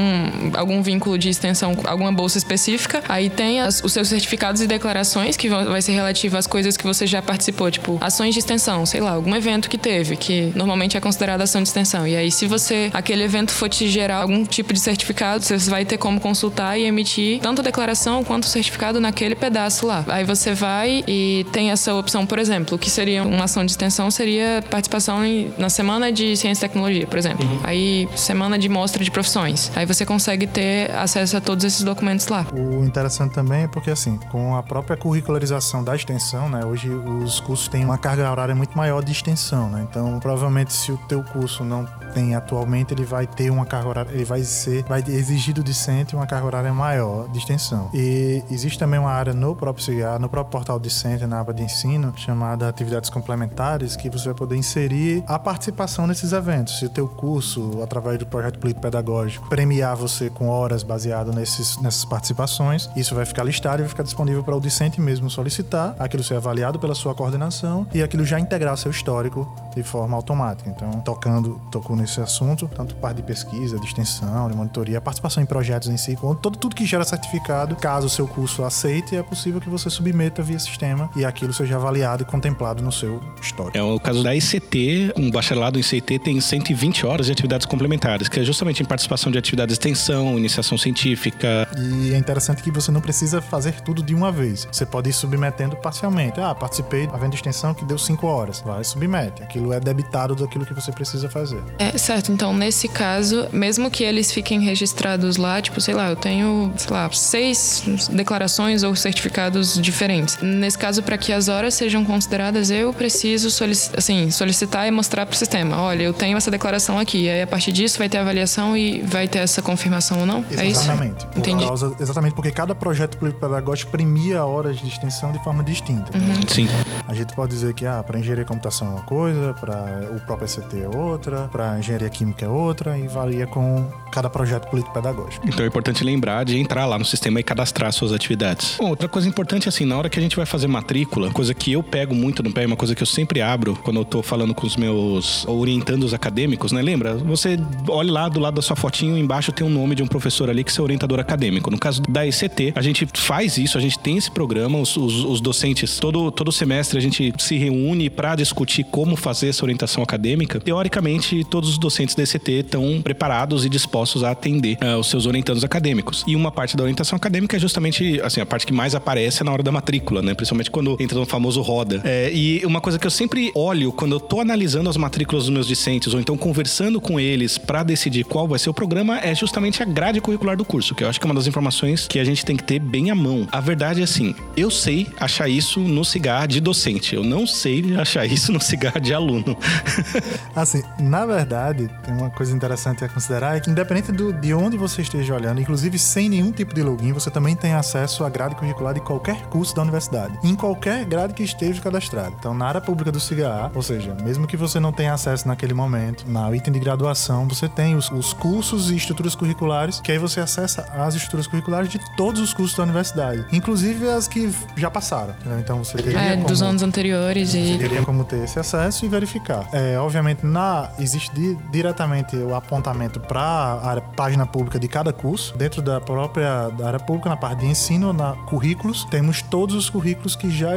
algum vínculo de extensão, alguma bolsa específica, aí tem as, os seus certificados e declarações que vão, vai ser relativo às coisas que você já participou, tipo ações de extensão, sei lá, algum evento que teve, que normalmente é considerado ação de extensão. E aí se você aquele evento for te gerar algum tipo de certificado, você vai ter como consultar e emitir tanto a declaração quanto o certificado naquele pedaço lá. Aí você vai e tem essa opção, por exemplo, o que seria uma ação de extensão seria participação em, na semana de ciência e tecnologia, por exemplo. Uhum. Aí semana de mostra de profissões. Aí você consegue ter acesso a todos esses documentos lá. O interessante também é porque assim, com a própria curricularização da extensão, né, hoje os cursos têm uma carga horária muito maior de extensão, né? Então, provavelmente se o teu curso não tem atualmente, ele vai ter uma carga horária, ele vai ser, vai exigir do discente uma carga horária maior de extensão. E existe também uma área no próprio CIGA, no próprio portal discente, na aba de ensino, chamada atividades complementares, que você vai poder inserir a participação nesses eventos. Se o teu curso, através do projeto político pedagógico, premiar você com horas baseado nesses, nessas participações, isso vai ficar listado e vai ficar disponível para o discente mesmo solicitar, aquilo ser avaliado pela sua coordenação e aquilo já integrar seu histórico de forma automática. Então, tocando, tocou nesse assunto, tanto parte de pesquisa, de extensão, de monitoria, a participação em projetos em si, todo, tudo que gera certificado, caso o seu curso aceite, é possível que você submeta via sistema e aquilo seja avaliado e contemplado no seu histórico. É o caso da ICT, um bacharelado em ICT tem 120 horas de atividades complementares, que é justamente em participação de atividades de extensão, iniciação científica. E é interessante que você não precisa fazer tudo de uma vez. Você pode ir submetendo parcialmente. Ah, participei da venda de extensão que deu 5 horas. Vai, submete. Aquilo é debitado daquilo que você precisa fazer. É, certo. Então, nesse caso, mesmo que eles fiquem registrados lá, tipo, sei lá, eu tenho, sei lá, seis declarações ou certificados diferentes. Nesse caso, para que as horas sejam consideradas, eu preciso solic assim, solicitar e mostrar para o sistema: olha, eu tenho essa declaração aqui. E aí, a partir disso, vai ter avaliação e vai ter essa confirmação ou não? Exatamente. É isso? Exatamente. Entendi. Causa, exatamente, porque cada projeto pedagógico premia horas de extensão de forma distinta. Uhum. Sim. A gente pode dizer que ah, para engenharia computação é uma coisa, para o próprio ECT é outra, para engenharia química é outra, e varia com cada projeto político-pedagógico. Então é importante lembrar de entrar lá no sistema e cadastrar suas atividades. Bom, outra coisa importante assim, na hora que a gente vai fazer matrícula, coisa que eu pego muito no pé, uma coisa que eu sempre abro quando eu tô falando com os meus orientandos acadêmicos, né? Lembra? Você olha lá do lado da sua fotinho, embaixo tem um nome de um professor ali que é orientador acadêmico. No caso da ICT, a gente faz isso, a gente tem esse programa, os, os, os docentes, todo, todo semestre a gente se reúne para discutir como fazer essa orientação acadêmica. Teoricamente, todos os docentes da ICT estão preparados e dispostos a atender uh, os seus orientandos acadêmicos. E uma parte da orientação acadêmica é justamente assim, a parte que mais aparece na hora da matrícula, né? Principalmente quando entra no famoso roda. É, e uma coisa que eu sempre olho quando eu tô analisando as matrículas dos meus discentes, ou então conversando com eles para decidir qual vai ser o programa, é justamente a grade curricular do curso, que eu acho que é uma das informações que a gente tem que ter bem à mão. A verdade é assim, eu sei achar isso no cigarro de docente, eu não sei achar isso no cigarro de aluno. assim, na verdade, tem uma coisa interessante a considerar, é que independente do, de onde você esteja olhando, inclusive sem nenhum tipo de login, você também tem acesso à grade curricular de qualquer curso da universidade, em qualquer grade que esteja cadastrado. Então, na área pública do CIGA, ou seja, mesmo que você não tenha acesso naquele momento, na item de graduação, você tem os, os cursos e estruturas curriculares, que aí você acessa as estruturas curriculares de todos os cursos da universidade, inclusive as que já passaram. Então, você teria é, como, dos anos anteriores e teria como ter esse acesso e verificar. É, obviamente, na existe di, diretamente o apontamento para a página pública de cada curso, dentro da própria da área pública, na parte de ensino, na currículos, temos todos os currículos que já,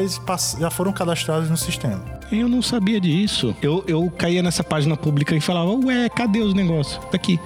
já foram cadastrados no sistema. Eu não sabia disso. Eu, eu caía nessa página pública e falava, ué, cadê os negócios? Tá aqui.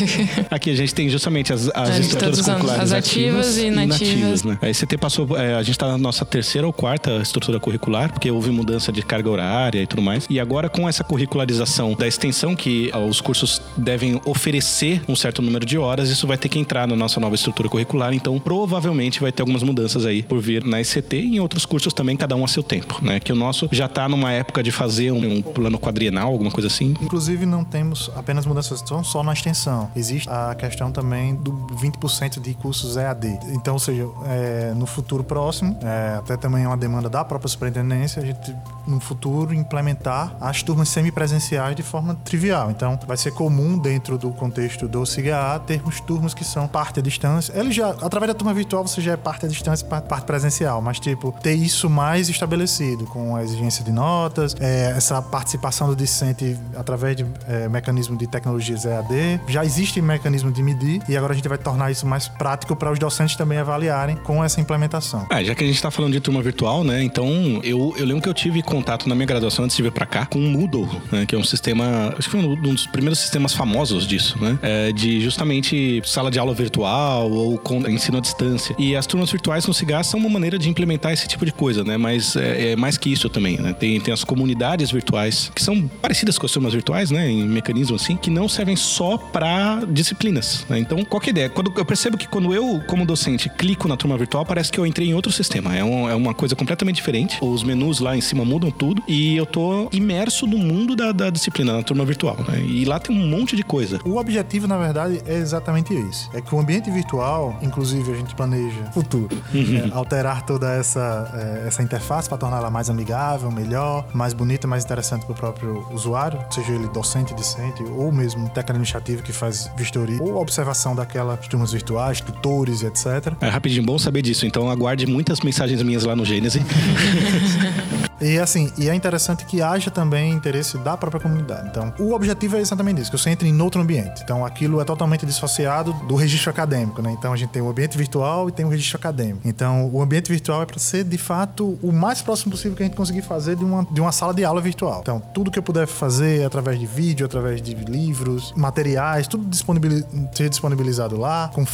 aqui a gente tem justamente as, as estruturas curriculares as ativas, e inativas. né? Aí você passou, é, a gente tá na nossa terceira ou quarta estrutura curricular, porque houve mudança de carga horária e tudo mais. E agora com essa curricularização da extensão que ó, os cursos devem oferecer um certo número de horas, isso vai ter que entrar na nossa nova estrutura curricular. Então, provavelmente vai ter algumas mudanças aí por vir na ICT e em outros cursos também, cada um a seu tempo, né? Que o nosso já tá numa época de fazer um, um plano quadrienal, alguma coisa assim? Inclusive, não temos apenas mudanças só na extensão. Existe a questão também do 20% de cursos EAD. Então, ou seja, é, no futuro próximo, é, até também é uma demanda da própria superintendência, a gente, no futuro, implementar as turmas semipresenciais de forma trivial. Então, vai ser comum, dentro do contexto do CIGA, termos turmas que são parte à distância. Ele já, através da turma virtual, você já é parte à distância parte presencial, mas, tipo, ter isso mais estabelecido, com a exigência de notas, é, essa participação do discente através de é, mecanismo de tecnologias EAD. Já existe mecanismo de medir e agora a gente vai tornar isso mais prático para os docentes também avaliarem com essa implementação. Ah, já que a gente está falando de turma virtual, né? Então, eu, eu lembro que eu tive contato na minha graduação antes de vir para cá com o Moodle, né? Que é um sistema, acho que foi um dos primeiros sistemas famosos disso, né? É, de justamente sala de aula virtual ou ensino à distância. E as turmas virtuais no CIGAS são uma maneira de implementar esse tipo de coisa, né? Mas é, é mais que isso também, né? Tem, tem as comunidades virtuais que são parecidas com as turmas virtuais, né? Em mecanismo assim, que não servem só para disciplinas. Né? Então, qual que é a ideia? Quando, eu percebo que quando eu, como docente, clico na turma virtual, parece que eu entrei em outro sistema. É, um, é uma coisa completamente diferente. Os menus lá em cima mudam tudo e eu tô imerso no mundo da, da disciplina, na turma virtual. Né? E lá tem um monte de coisa. O objetivo, na verdade, é exatamente isso. É que o ambiente virtual, inclusive a gente planeja futuro, uhum. é, alterar toda essa, é, essa interface para torná-la mais amigável, melhor, mais bonita, mais interessante para o próprio usuário, seja ele docente, discente ou mesmo técnico administrativo que faz vistoria ou observação daquelas turmas virtuais, tutores e etc. É rapidinho, bom saber disso. Então aguarde muitas mensagens minhas lá no Gênesis. E assim, e é interessante que haja também interesse da própria comunidade. Então, o objetivo é exatamente isso, que você entre em outro ambiente. Então, aquilo é totalmente dissociado do registro acadêmico, né? Então, a gente tem o ambiente virtual e tem o registro acadêmico. Então, o ambiente virtual é para ser, de fato, o mais próximo possível que a gente conseguir fazer de uma, de uma sala de aula virtual. Então, tudo que eu puder fazer através de vídeo, através de livros, materiais, tudo disponibiliz ser disponibilizado lá, com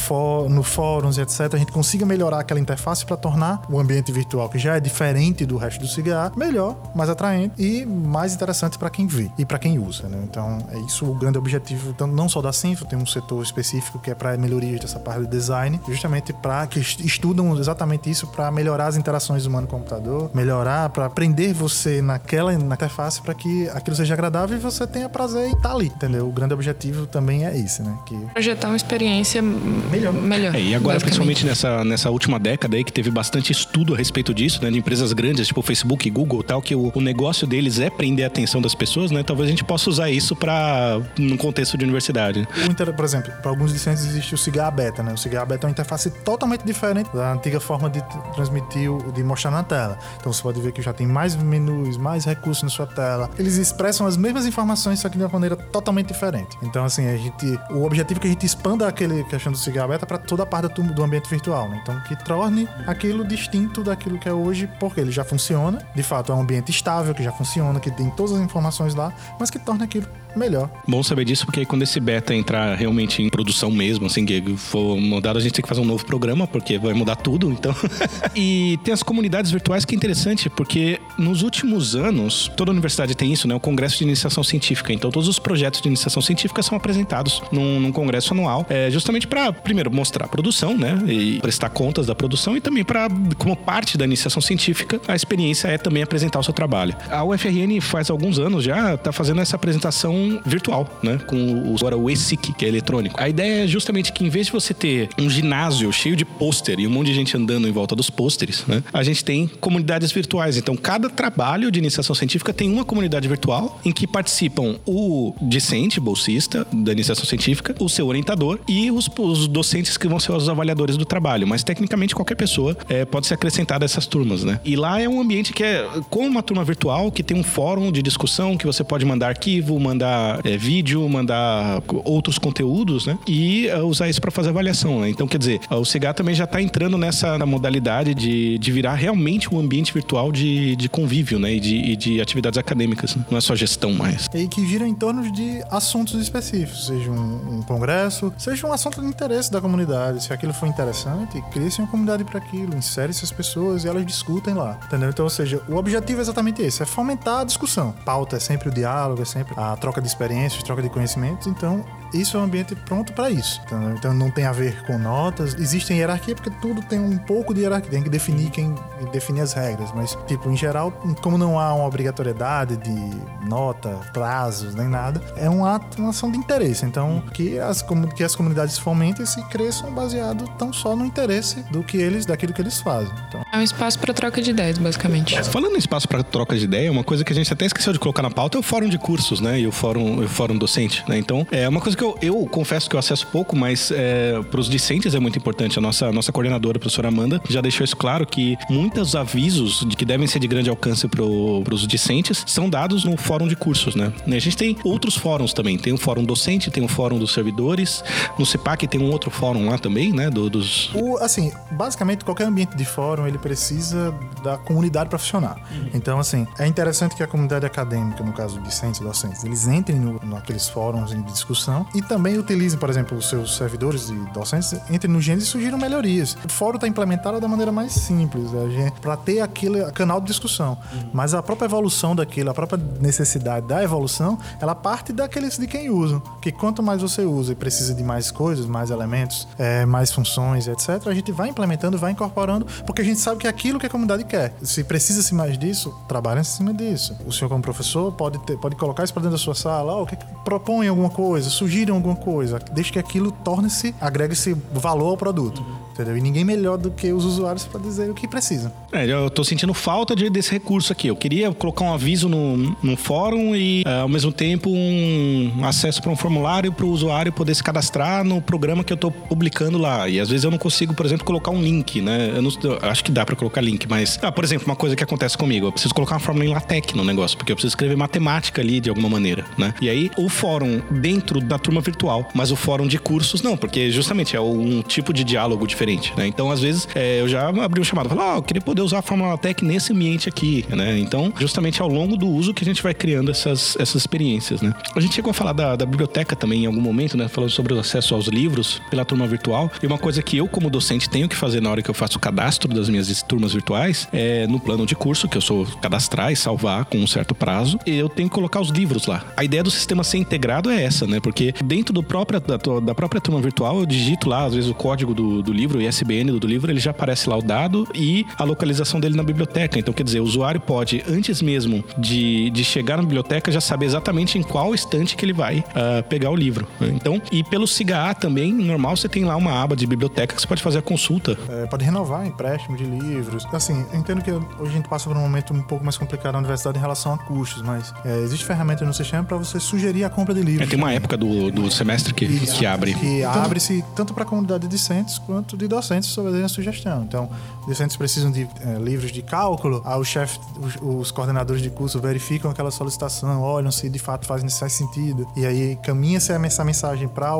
no fóruns etc., a gente consiga melhorar aquela interface para tornar o ambiente virtual, que já é diferente do resto do cigarro, melhor, mais atraente e mais interessante para quem vê e para quem usa. Né? Então, é isso o grande objetivo, então, não só da Sinfo, tem um setor específico que é para melhoria dessa parte de design, justamente para que estudam exatamente isso para melhorar as interações humano-computador, melhorar, para aprender você naquela na interface para que aquilo seja agradável e você tenha prazer em estar tá ali, entendeu? O grande objetivo também é esse, né? Que... Projetar uma experiência melhor. melhor é, e agora, principalmente nessa, nessa última década aí, que teve bastante estudo a respeito disso, né? De empresas grandes, tipo Facebook, Google, Google tal, que o, o negócio deles é prender a atenção das pessoas, né? Talvez a gente possa usar isso para num contexto de universidade. Por exemplo, para alguns discentes existe o cigarro beta, né? O cigarro beta é uma interface totalmente diferente da antiga forma de transmitir, de mostrar na tela. Então você pode ver que já tem mais menus, mais recursos na sua tela. Eles expressam as mesmas informações, só que de uma maneira totalmente diferente. Então, assim, a gente, o objetivo é que a gente expanda aquele questão do cigarro beta para toda a parte do, do ambiente virtual, né? Então, que torne aquilo distinto daquilo que é hoje, porque ele já funciona, de fato é um ambiente estável, que já funciona, que tem todas as informações lá, mas que torna aquilo melhor. Bom saber disso, porque quando esse beta entrar realmente em produção mesmo, assim, que for mudado, a gente tem que fazer um novo programa, porque vai mudar tudo, então. e tem as comunidades virtuais que é interessante, porque nos últimos anos, toda universidade tem isso, né? O Congresso de Iniciação Científica. Então, todos os projetos de iniciação científica são apresentados num, num congresso anual, é, justamente para, primeiro, mostrar a produção, né? E prestar contas da produção e também para, como parte da iniciação científica, a experiência é também apresentar o seu trabalho. A UFRN faz alguns anos já está fazendo essa apresentação virtual, né? Com o, agora o ESIC, que é eletrônico. A ideia é justamente que em vez de você ter um ginásio cheio de pôster e um monte de gente andando em volta dos pôsteres, né? A gente tem comunidades virtuais. Então, cada trabalho de iniciação científica tem uma comunidade virtual em que participam o discente, bolsista da iniciação científica, o seu orientador e os, os docentes que vão ser os avaliadores do trabalho. Mas, tecnicamente, qualquer pessoa é, pode ser acrescentada a essas turmas, né? E lá é um ambiente que é com uma turma virtual, que tem um fórum de discussão, que você pode mandar arquivo, mandar mandar é, vídeo, mandar outros conteúdos, né? E uh, usar isso para fazer avaliação, né? Então, quer dizer, o CIGA também já está entrando nessa modalidade de, de virar realmente um ambiente virtual de, de convívio, né? E de, e de atividades acadêmicas, né? não é só gestão mais. E que gira em torno de assuntos específicos, seja um, um congresso, seja um assunto de interesse da comunidade. Se aquilo for interessante, crie-se uma comunidade para aquilo, insere essas pessoas e elas discutem lá, entendeu? Então, ou seja, o objetivo é exatamente esse, é fomentar a discussão. Pauta é sempre o diálogo, é sempre a troca de experiências, troca de conhecimentos. Então, isso é um ambiente pronto para isso. Então, então, não tem a ver com notas. Existe hierarquia porque tudo tem um pouco de hierarquia. Tem que definir quem definir as regras. Mas, tipo, em geral, como não há uma obrigatoriedade de nota, prazos, nem nada, é um ato, uma ação de interesse. Então, que as, que as comunidades fomentem e se cresçam baseado tão só no interesse do que eles, daquilo que eles fazem. Então, é um espaço para troca de ideias, basicamente. Falando em espaço para troca de ideia, uma coisa que a gente até esqueceu de colocar na pauta é o fórum de cursos, né? E o fórum, o fórum docente, né? Então, é uma coisa que eu, eu confesso que eu acesso pouco, mas é, para os discentes é muito importante. A nossa, nossa coordenadora, a professora Amanda, já deixou isso claro que muitos avisos de que devem ser de grande alcance para os discentes são dados no fórum de cursos, né? E a gente tem outros fóruns também. Tem o fórum docente, tem o fórum dos servidores. No CEPAC tem um outro fórum lá também, né? Do, dos... O, assim, basicamente qualquer ambiente de fórum ele precisa da comunidade para funcionar. Uhum. Então, assim, é interessante que a comunidade acadêmica, no caso discentes e docentes, eles entrem no, naqueles fóruns de discussão e também utilizem, por exemplo, os seus servidores e docentes, entrem no Gênesis e surgiram melhorias. O fórum está implementado da maneira mais simples, né, para ter aquele canal de discussão. Uhum. Mas a própria evolução daquilo, a própria necessidade da evolução, ela parte daqueles de quem usa. Que quanto mais você usa e precisa de mais coisas, mais elementos, é, mais funções, etc., a gente vai implementando, vai incorporando, porque a gente sabe que é aquilo que a comunidade quer. Se precisa-se mais disso, trabalhe em cima disso. O senhor, como professor, pode, ter, pode colocar isso para dentro da sua sala, oh, que, propõe alguma coisa, sugiram alguma coisa, desde que aquilo torne-se, agregue-se valor ao produto. Uhum. Entendeu? E ninguém melhor do que os usuários para dizer o que precisam. É, eu tô sentindo falta de, desse recurso aqui. Eu queria colocar um aviso no, no fórum e, uh, ao mesmo tempo, um acesso para um formulário para o usuário poder se cadastrar no programa que eu tô publicando lá. E às vezes eu não consigo, por exemplo, colocar um link, né? Eu, não, eu acho que dá para colocar link, mas, ah, por exemplo, uma coisa que acontece comigo, eu preciso colocar uma fórmula em LaTeX no negócio, porque eu preciso escrever matemática ali de alguma maneira, né? E aí, o fórum dentro da turma virtual, mas o fórum de cursos não, porque justamente é um tipo de diálogo diferente, né? Então, às vezes, é, eu já abri um chamado, falei, ó, oh, eu queria poder usar a fórmula LaTeX nesse ambiente aqui, né? Então, justamente ao longo do uso que a gente vai criando essas, essas experiências, né? A gente chegou a falar da, da biblioteca também em algum momento, né? Falando sobre o acesso aos livros pela turma virtual. E uma coisa que eu, como docente, tenho que fazer na hora que eu faço o cadastro das minhas turmas virtuais é no plano de curso, que eu sou cadastrar e salvar com um certo prazo, e eu tenho que colocar os livros lá. A ideia do sistema ser integrado é essa, né? Porque dentro do próprio, da, da própria turma virtual, eu digito lá, às vezes, o código do, do livro, o ISBN do, livro, ele já aparece lá o dado e a localização dele na biblioteca. Então, quer dizer, o usuário pode, antes mesmo de, de chegar na biblioteca, já saber exatamente em qual estante que ele vai uh, pegar o livro. Então, e pelo SIGA também, normal, você tem lá uma aba de biblioteca que você pode fazer a consulta. É, pode renovar empréstimo de livros. Assim, eu entendo que hoje a gente passa por um momento um pouco mais complicado na universidade em relação a custos, mas é, existe ferramenta no sistema para você sugerir a compra de livros. É, tem uma época do, do semestre que, que abre. Que então, abre-se tanto para a comunidade de discentes quanto de docentes sobre a sugestão. Então, docentes precisam de é, livros de cálculo, aí o chefe, os, os, coordenadores de curso verificam aquela solicitação, olham se de fato faz, faz sentido, e aí caminha-se essa mensagem para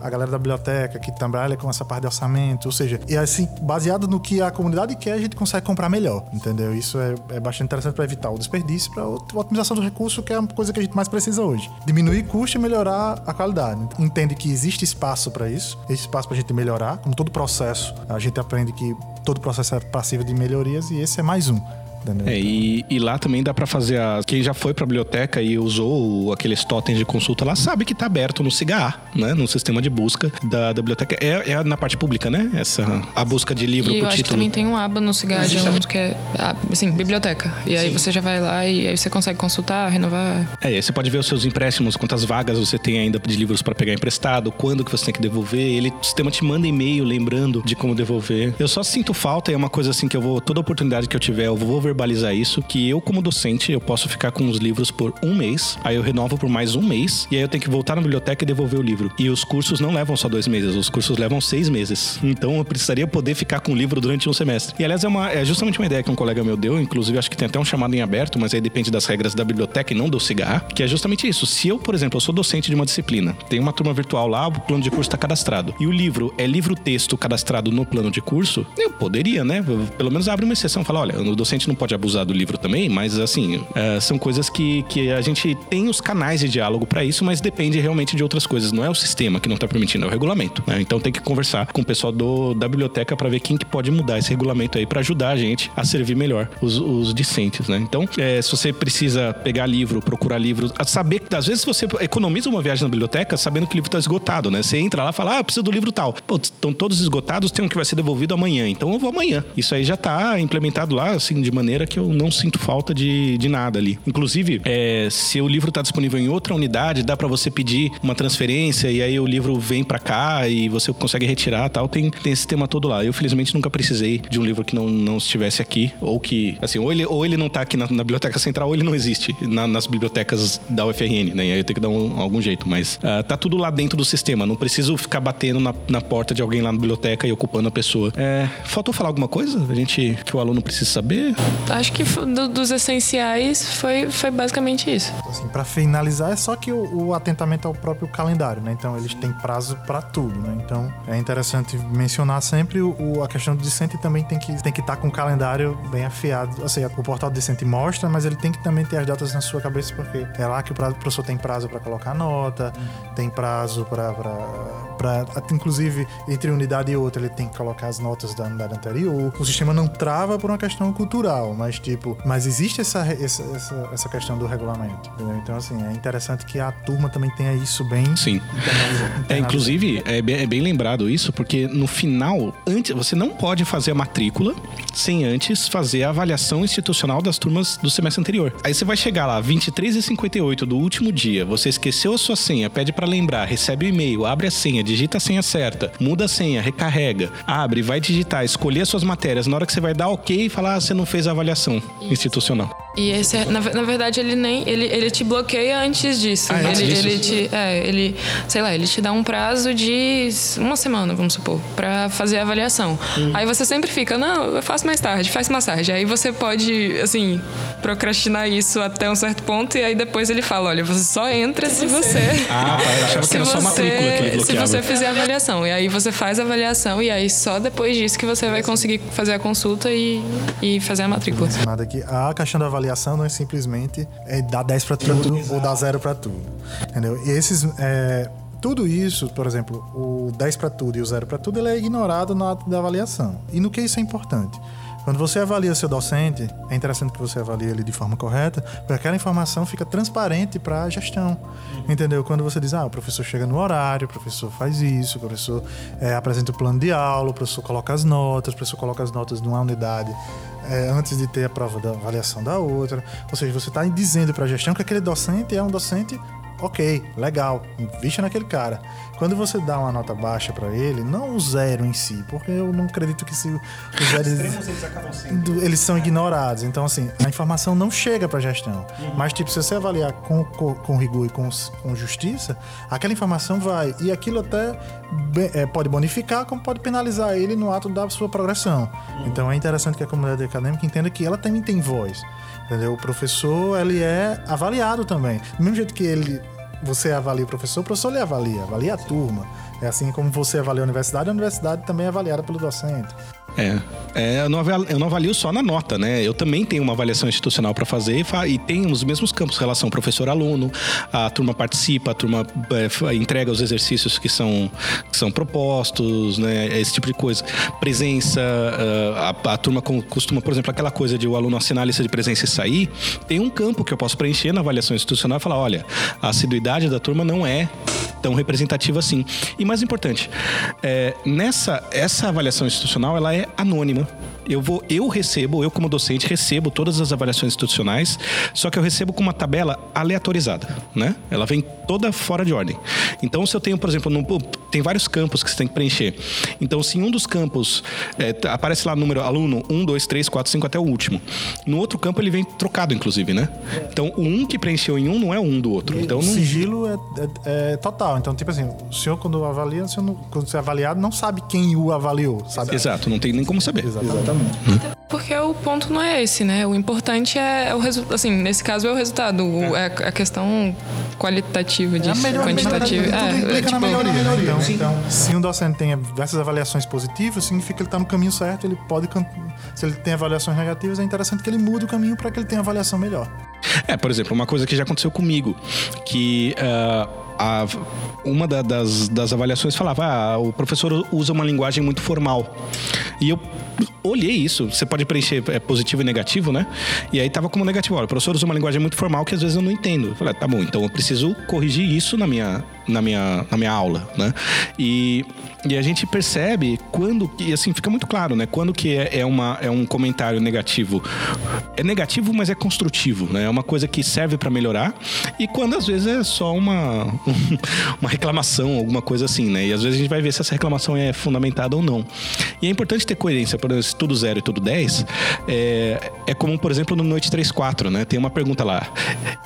a galera da biblioteca que trabalha com essa parte de orçamento, ou seja, e assim, baseado no que a comunidade quer, a gente consegue comprar melhor, entendeu? Isso é, é bastante interessante para evitar o desperdício, para a otimização do recurso, que é a coisa que a gente mais precisa hoje. Diminuir custo e melhorar a qualidade. Entende que existe espaço para isso, existe espaço para a gente melhorar, como todo processo, a gente aprende que todo processo é passivo de melhorias e esse é mais um. É, e, e, lá também dá para fazer a. Quem já foi para a biblioteca e usou aqueles totens de consulta lá sabe que tá aberto no CIGA, né? No sistema de busca da, da biblioteca. É, é, na parte pública, né? Essa a busca de livro e por eu título. Acho que também tem um aba no CIGA de um que é assim, biblioteca. E aí Sim. você já vai lá e aí você consegue consultar, renovar. É, aí você pode ver os seus empréstimos, quantas vagas você tem ainda de livros para pegar emprestado, quando que você tem que devolver. Ele, o sistema te manda e-mail lembrando de como devolver. Eu só sinto falta, é uma coisa assim que eu vou, toda oportunidade que eu tiver, eu vou verbalizar isso, que eu como docente, eu posso ficar com os livros por um mês, aí eu renovo por mais um mês, e aí eu tenho que voltar na biblioteca e devolver o livro. E os cursos não levam só dois meses, os cursos levam seis meses. Então eu precisaria poder ficar com o livro durante um semestre. E aliás, é, uma, é justamente uma ideia que um colega meu deu, inclusive acho que tem até um chamado em aberto, mas aí depende das regras da biblioteca e não do cigarro, que é justamente isso. Se eu, por exemplo, eu sou docente de uma disciplina, tem uma turma virtual lá, o plano de curso está cadastrado, e o livro é livro-texto cadastrado no plano de curso, eu poderia, né? Pelo menos abre uma exceção, falar, olha, o docente não pode abusar do livro também, mas assim, é, são coisas que, que a gente tem os canais de diálogo para isso, mas depende realmente de outras coisas. Não é o sistema que não tá permitindo, é o regulamento. Né? Então tem que conversar com o pessoal do, da biblioteca para ver quem que pode mudar esse regulamento aí para ajudar a gente a servir melhor os, os discentes, né? Então, é, se você precisa pegar livro, procurar livro, saber que às vezes você economiza uma viagem na biblioteca sabendo que o livro está esgotado, né? Você entra lá e fala, ah, preciso do livro tal. Pô, estão todos esgotados, tem um que vai ser devolvido amanhã, então eu vou amanhã. Isso aí já está implementado lá, assim, de maneira que eu não sinto falta de, de nada ali. Inclusive, é, se o livro está disponível em outra unidade, dá para você pedir uma transferência e aí o livro vem para cá e você consegue retirar tal. Tem, tem esse tema todo lá. Eu, felizmente, nunca precisei de um livro que não, não estivesse aqui, ou que, assim, ou ele, ou ele não está aqui na, na, biblioteca central, ou ele não existe na, nas bibliotecas da UFRN, né? E aí eu tenho que dar um, algum jeito, mas uh, tá tudo lá dentro do sistema. Não preciso ficar batendo na, na porta de alguém lá na biblioteca e ocupando a pessoa. É, faltou falar alguma coisa? A gente que o aluno precisa saber? Acho que do, dos essenciais foi, foi basicamente isso. Assim, para finalizar, é só que o, o, atentamento ao próprio calendário, né? Então eles têm prazo para tudo, né? Então é interessante mencionar sempre o, a questão do discente também tem que tem que estar tá com o calendário bem afiado. Seja, o portal do discente mostra, mas ele tem que também ter as datas na sua cabeça porque é lá que o professor tem prazo para colocar nota, tem prazo para para inclusive entre unidade e outra ele tem que colocar as notas da unidade anterior. O sistema não trava por uma questão cultural, mas tipo, mas existe essa essa, essa, essa questão do regulamento, entendeu? Então assim, é interessante que a turma também tenha isso bem Sim. É, inclusive, é bem, é bem lembrado isso, porque no final, antes, você não pode fazer a matrícula sem antes fazer a avaliação institucional das turmas do semestre anterior. Aí você vai chegar lá, 23 e 58 do último dia, você esqueceu a sua senha, pede para lembrar, recebe o e-mail, abre a senha, digita a senha certa, muda a senha, recarrega, abre, vai digitar, escolher as suas matérias. Na hora que você vai dar ok, falar, ah, você não fez a avaliação Isso. institucional. E esse, é, na, na, verdade, ele nem. Ele, ele te bloqueia antes disso. Ah, ele, disso? ele te. É, ele. Sei lá, ele te dá um prazo de uma semana, vamos supor, para fazer a avaliação. Hum. Aí você sempre fica, não, eu faço mais tarde, faz mais tarde. Aí você pode, assim, procrastinar isso até um certo ponto e aí depois ele fala, olha, você só entra se você. Ah, eu achava que era só matrícula que ele bloqueava. Se você fizer a avaliação. E aí você faz a avaliação e aí só depois disso que você vai conseguir fazer a consulta e, e fazer a matrícula. Nada aqui. A questão da avaliação não é simplesmente é dar 10 para tudo, tudo ou dar 0 para tudo. Entendeu? E esses. É, tudo isso, por exemplo, o 10 para tudo e o 0 para tudo, ele é ignorado na ato da avaliação. E no que isso é importante? Quando você avalia seu docente, é interessante que você avalie ele de forma correta, porque aquela informação fica transparente para a gestão. Entendeu? Quando você diz, ah, o professor chega no horário, o professor faz isso, o professor é, apresenta o plano de aula, o professor coloca as notas, o professor coloca as notas numa unidade é, antes de ter a prova da avaliação da outra. Ou seja, você está dizendo para a gestão que aquele docente é um docente ok, legal, invista naquele cara. Quando você dá uma nota baixa para ele, não o zero em si, porque eu não acredito que se os zeros eles, eles são ignorados. Então assim, a informação não chega para a gestão. Uhum. Mas tipo, se você avaliar com, com, com rigor e com, com, justiça, aquela informação vai e aquilo até é, pode bonificar, como pode penalizar ele no ato da sua progressão. Uhum. Então é interessante que a comunidade acadêmica entenda que ela também tem voz. Entendeu? O professor, ele é avaliado também. Do mesmo jeito que ele você avalia o professor, o professor lhe avalia, avalia a turma. É assim como você avalia a universidade, a universidade também é avaliada pelo docente. É, é eu, não avalio, eu não avalio só na nota, né? Eu também tenho uma avaliação institucional para fazer e, tem os mesmos campos, relação professor-aluno, a turma participa, a turma é, entrega os exercícios que são, que são propostos, né? Esse tipo de coisa. Presença, ah, a, a turma costuma, por exemplo, aquela coisa de o aluno assinar a lista de presença e sair, tem um campo que eu posso preencher na avaliação institucional e falar, olha, a assiduidade da turma não é tão representativa assim. E mais importante, é, nessa essa avaliação institucional, ela é anônima eu vou, eu recebo, eu como docente recebo todas as avaliações institucionais, só que eu recebo com uma tabela aleatorizada, né? Ela vem toda fora de ordem. Então, se eu tenho, por exemplo, tem vários campos que você tem que preencher. Então, se em um dos campos é, aparece lá o número aluno 1, 2, 3, 4, 5 até o último. No outro campo ele vem trocado, inclusive, né? Então, o um que preencheu em um não é um do outro. então, o não... sigilo é, é, é, total. Então, tipo assim, o senhor quando avalia, o senhor não, quando você é avaliado, não sabe quem o avaliou, sabe? Exato, não tem nem como saber. Exatamente. Porque o ponto não é esse, né? O importante é o resultado. Assim, nesse caso é o resultado. O, é a questão qualitativa É a disso. melhor- quantitativa. tudo É, é, na tipo, melhoria. Então, então, se um docente tem diversas avaliações positivas, significa que ele está no caminho certo. Ele pode, se ele tem avaliações negativas, é interessante que ele mude o caminho para que ele tenha avaliação melhor. É, por exemplo, uma coisa que já aconteceu comigo, que ah, a- uma da- das, das avaliações falava, ah, o professor usa uma linguagem muito formal. E eu olhei isso, você pode preencher é, positivo e negativo, né? E aí tava como negativo, olha, o professor usa uma linguagem muito formal que às vezes eu não entendo. Eu falei, ah, tá bom, então eu preciso corrigir isso na minha, na minha, na minha aula, né? E, e a gente percebe quando, e assim, fica muito claro, né? Quando que é, é, uma, é um comentário negativo. É negativo, mas é construtivo, né? É uma coisa que serve para melhorar. E quando às vezes é só uma, uma reclamação, alguma coisa assim, né? E às vezes a gente vai ver se essa reclamação é fundamentada ou não. E é importante ter coerência, por se tudo zero e tudo 10, é, é comum, por exemplo, no Noite 3-4, né? Tem uma pergunta lá.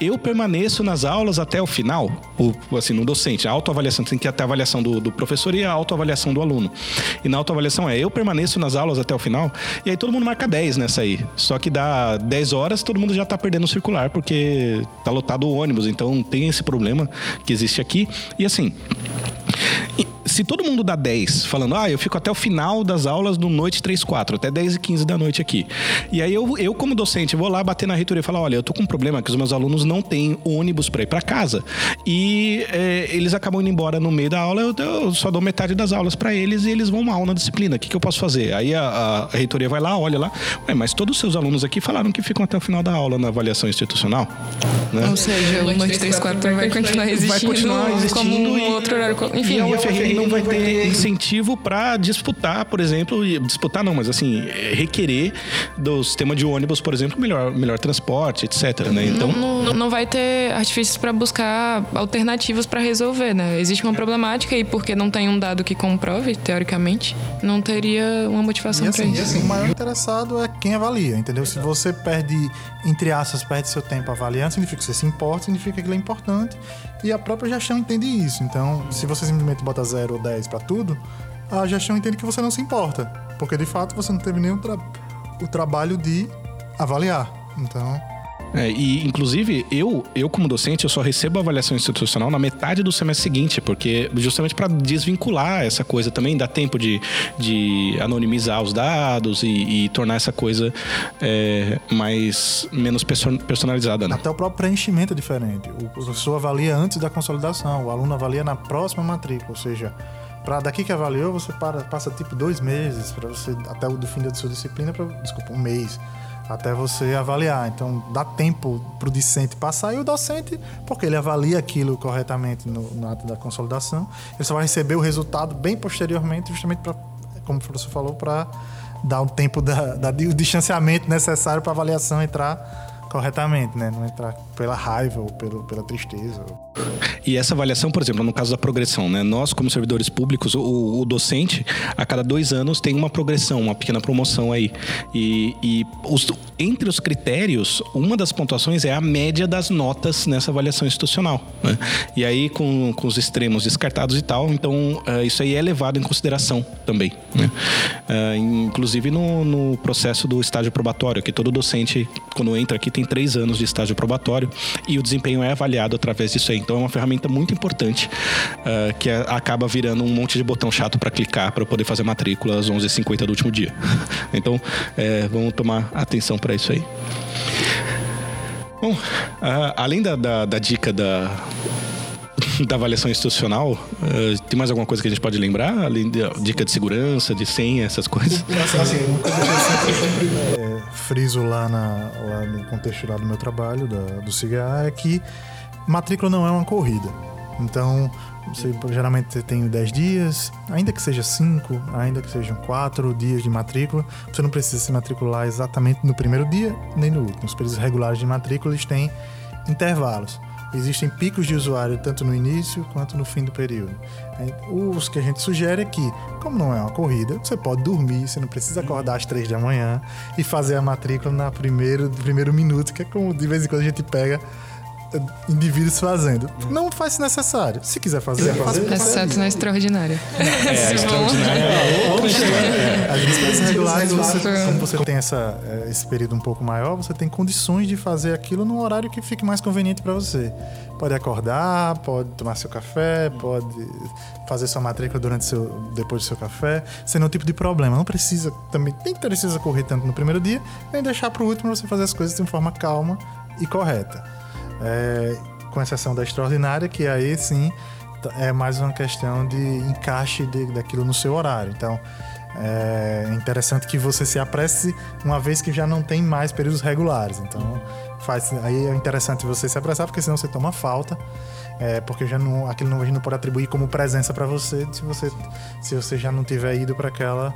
Eu permaneço nas aulas até o final? Ou, assim, no docente, a autoavaliação, tem que ter a avaliação do, do professor e a autoavaliação do aluno. E na autoavaliação é, eu permaneço nas aulas até o final? E aí todo mundo marca 10 nessa aí. Só que dá 10 horas, todo mundo já tá perdendo o circular, porque tá lotado o ônibus. Então tem esse problema que existe aqui. E assim, se todo mundo dá 10, falando, ah, eu fico até o final das aulas do noite 3, 4, até 10 e 15 da noite aqui. E aí eu, eu como docente, vou lá bater na reitoria e falar, olha, eu tô com um problema que os meus alunos não têm ônibus para ir para casa. E é, eles acabam indo embora no meio da aula, eu, eu só dou metade das aulas para eles e eles vão mal na disciplina. O que, que eu posso fazer? Aí a, a- reitoria vai lá, olha lá, Ué, mas todos os seus alunos aqui falaram que ficam até o final da aula na avaliação institucional. Né? Ou seja, o Noite 34 vai continuar existindo, vai continuar existindo como um e- outro horário. Enfim, e a é UFRN não vai ter incentivo para disputar, por exemplo, e- disputar não, mas assim, requerer do sistema de ônibus, por exemplo, melhor, melhor transporte, etc. Né? Então, não, não vai ter artifícios para buscar alternativas para resolver, né? Existe uma problemática e porque não tem um dado que comprove, teoricamente, não teria uma motivação para assim, e isso. assim, o maior interessado é quem avalia, entendeu? Se você perde, entre aspas, perde seu tempo avaliando, significa que você se importa, significa que ele é importante. E a própria gestão entende isso. Então, se você simplesmente bota 0 ou 10 para tudo, a gestão entende que você não se importa. Porque de fato você não teve nenhum tra o trabalho de avaliar. Então. É, e inclusive eu, eu como docente, eu só recebo avaliação institucional na metade do semestre seguinte, porque justamente para desvincular essa coisa também, dá tempo de, de anonimizar os dados e, e tornar essa coisa é, mais menos perso- personalizada, né? Até o próprio preenchimento é diferente. O professor avalia antes da consolidação, o aluno avalia na próxima matrícula, ou seja, para daqui que avaliou, você para, passa tipo dois meses para você até o fim da sua disciplina, pra, desculpa, um mês até você avaliar. Então dá tempo para o discente passar e o docente, porque ele avalia aquilo corretamente no, no ato da consolidação, ele só vai receber o resultado bem posteriormente, justamente para, como o professor falou, para dar o tempo da, da- o distanciamento necessário para a avaliação entrar corretamente, né? Não entrar pela raiva ou pelo, pela tristeza. E essa avaliação, por exemplo, no caso da progressão, né? Nós, como servidores públicos, o, o docente, a cada dois anos tem uma progressão, uma pequena promoção aí. E, e os- entre os critérios, uma das pontuações é a média das notas nessa avaliação institucional. né? E aí, com, com os extremos descartados e tal, então eh, isso aí é levado em consideração também. né? Eh, inclusive no, no processo do estágio probatório, que todo docente, quando entra aqui, tem três anos de estágio probatório e o desempenho é avaliado através disso aí. Então é uma ferramenta muito importante eh, que a- acaba virando um monte de botão chato para clicar para poder fazer matrícula às 11h50 do último dia. então eh, vamos tomar atenção para isso aí. Bom, ah, além da, da- da dica da, da avaliação institucional, eh, tem mais alguma coisa que a gente pode lembrar? Além da dica de segurança, de senha, essas coisas? Assim, uma coisa que eu sempre é, friso lá, na, lá no contexto lá do meu trabalho, da- do CIGA, é que matrícula não é uma corrida. Então, você geralmente você tem 10 dias, ainda que seja 5, ainda que sejam 4 dias de matrícula, você não precisa se matricular exatamente no primeiro dia nem no último. Os períodos regulares de matrícula eles têm intervalos. Existem picos de usuário tanto no início quanto no fim do período. Os que a gente sugere é que, como não é uma corrida, você pode dormir, você não precisa acordar às três da manhã e fazer a matrícula na primeiro, no primeiro minuto, que é como de vez em quando a gente pega indivíduos fazendo. Não faz se necessário. Se quiser fazer, fazer, fazer Exceto na extraordinária. É, a extraordinária é outra história. As despesas regulares, você, como você tem essa, é, esse período um pouco maior, você tem condições de fazer aquilo num horário que fique mais conveniente para você. Pode acordar, pode tomar seu café, pode fazer sua matrícula durante seu, depois do seu café, sem nenhum tipo de problema. Não precisa, também nem precisa correr tanto no primeiro dia, nem deixar para o último você fazer as coisas de forma calma e correta. É, com exceção da extraordinária, que aí sim é mais uma questão de encaixe de, daquilo no seu horário. Então, é interessante que você se apresse uma vez que já não tem mais períodos regulares. Então, faz, aí é interessante você se apressar, porque senão você toma falta. É, porque já não, aquilo não, a gente não pode atribuir como presença para você se você se você já não tiver ido para aquela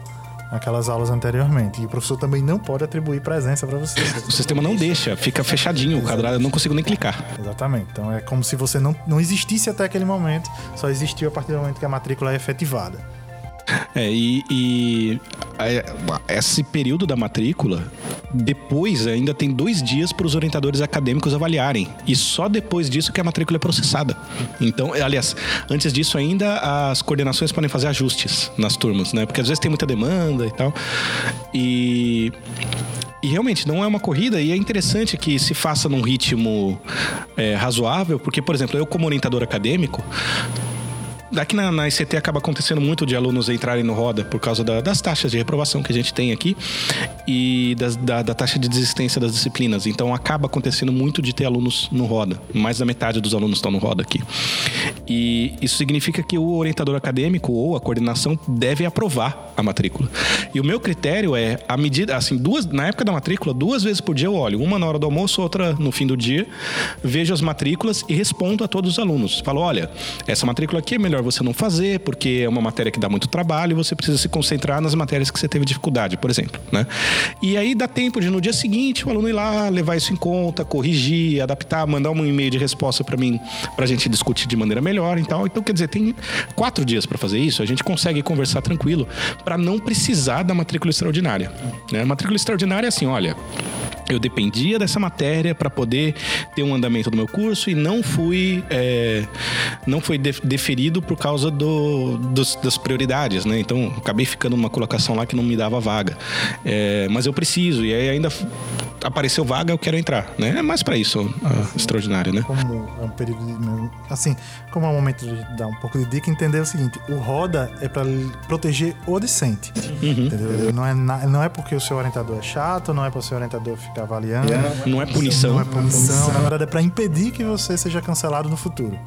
aquelas aulas anteriormente. E o professor também não pode atribuir presença para você. O sistema não deixa, fica fechadinho o quadrado, eu não consigo nem clicar. Exatamente. Então é como se você não, não existisse até aquele momento, só existiu a partir do momento que a matrícula é efetivada. É, e, e esse período da matrícula, depois ainda tem dois dias para os orientadores acadêmicos avaliarem. E só depois disso que a matrícula é processada. Então, aliás, antes disso ainda as coordenações podem fazer ajustes nas turmas, né? Porque às vezes tem muita demanda e tal. E e realmente não é uma corrida e é interessante que se faça num ritmo é, razoável, porque, por exemplo, eu como orientador acadêmico, Aqui na, na ICT acaba acontecendo muito de alunos entrarem no roda por causa da, das taxas de reprovação que a gente tem aqui e das, da, da, taxa de desistência das disciplinas. Então acaba acontecendo muito de ter alunos no roda. Mais da metade dos alunos estão no roda aqui. E isso significa que o orientador acadêmico ou a coordenação deve aprovar a matrícula. E o meu critério é a medida, assim, duas na época da matrícula, duas vezes por dia eu olho, uma na hora do almoço, outra no fim do dia, vejo as matrículas e respondo a todos os alunos. Falo, olha, essa matrícula aqui é melhor melhor você não fazer, porque é uma matéria que dá muito trabalho e você precisa se concentrar nas matérias que você teve dificuldade, por exemplo, né? E aí dá tempo de no dia seguinte o aluno ir lá, levar isso em conta, corrigir, adaptar, mandar um e-mail de resposta para mim, para a gente discutir de maneira melhor e tal. Então, quer dizer, tem quatro dias para fazer isso, a gente consegue conversar tranquilo para não precisar da matrícula extraordinária. Né? Matrícula extraordinária é assim, olha, eu dependia dessa matéria para poder ter um andamento do meu curso e não fui é, não foi deferido por causa do, dos, das prioridades, né? Então acabei ficando numa colocação lá que não me dava vaga, é, mas eu preciso e aí ainda apareceu vaga eu quero entrar, né? É mais para isso extraordinário, né? Como é um período de, assim, como é um momento de dar um pouco de dica, entender o seguinte: o roda é para proteger o discente, uhum. entendeu? Não é não é porque o seu orientador é chato, não é para o seu orientador ficar avaliando. Não é punição. Não é punição. Na verdade, é para impedir que você seja cancelado no futuro.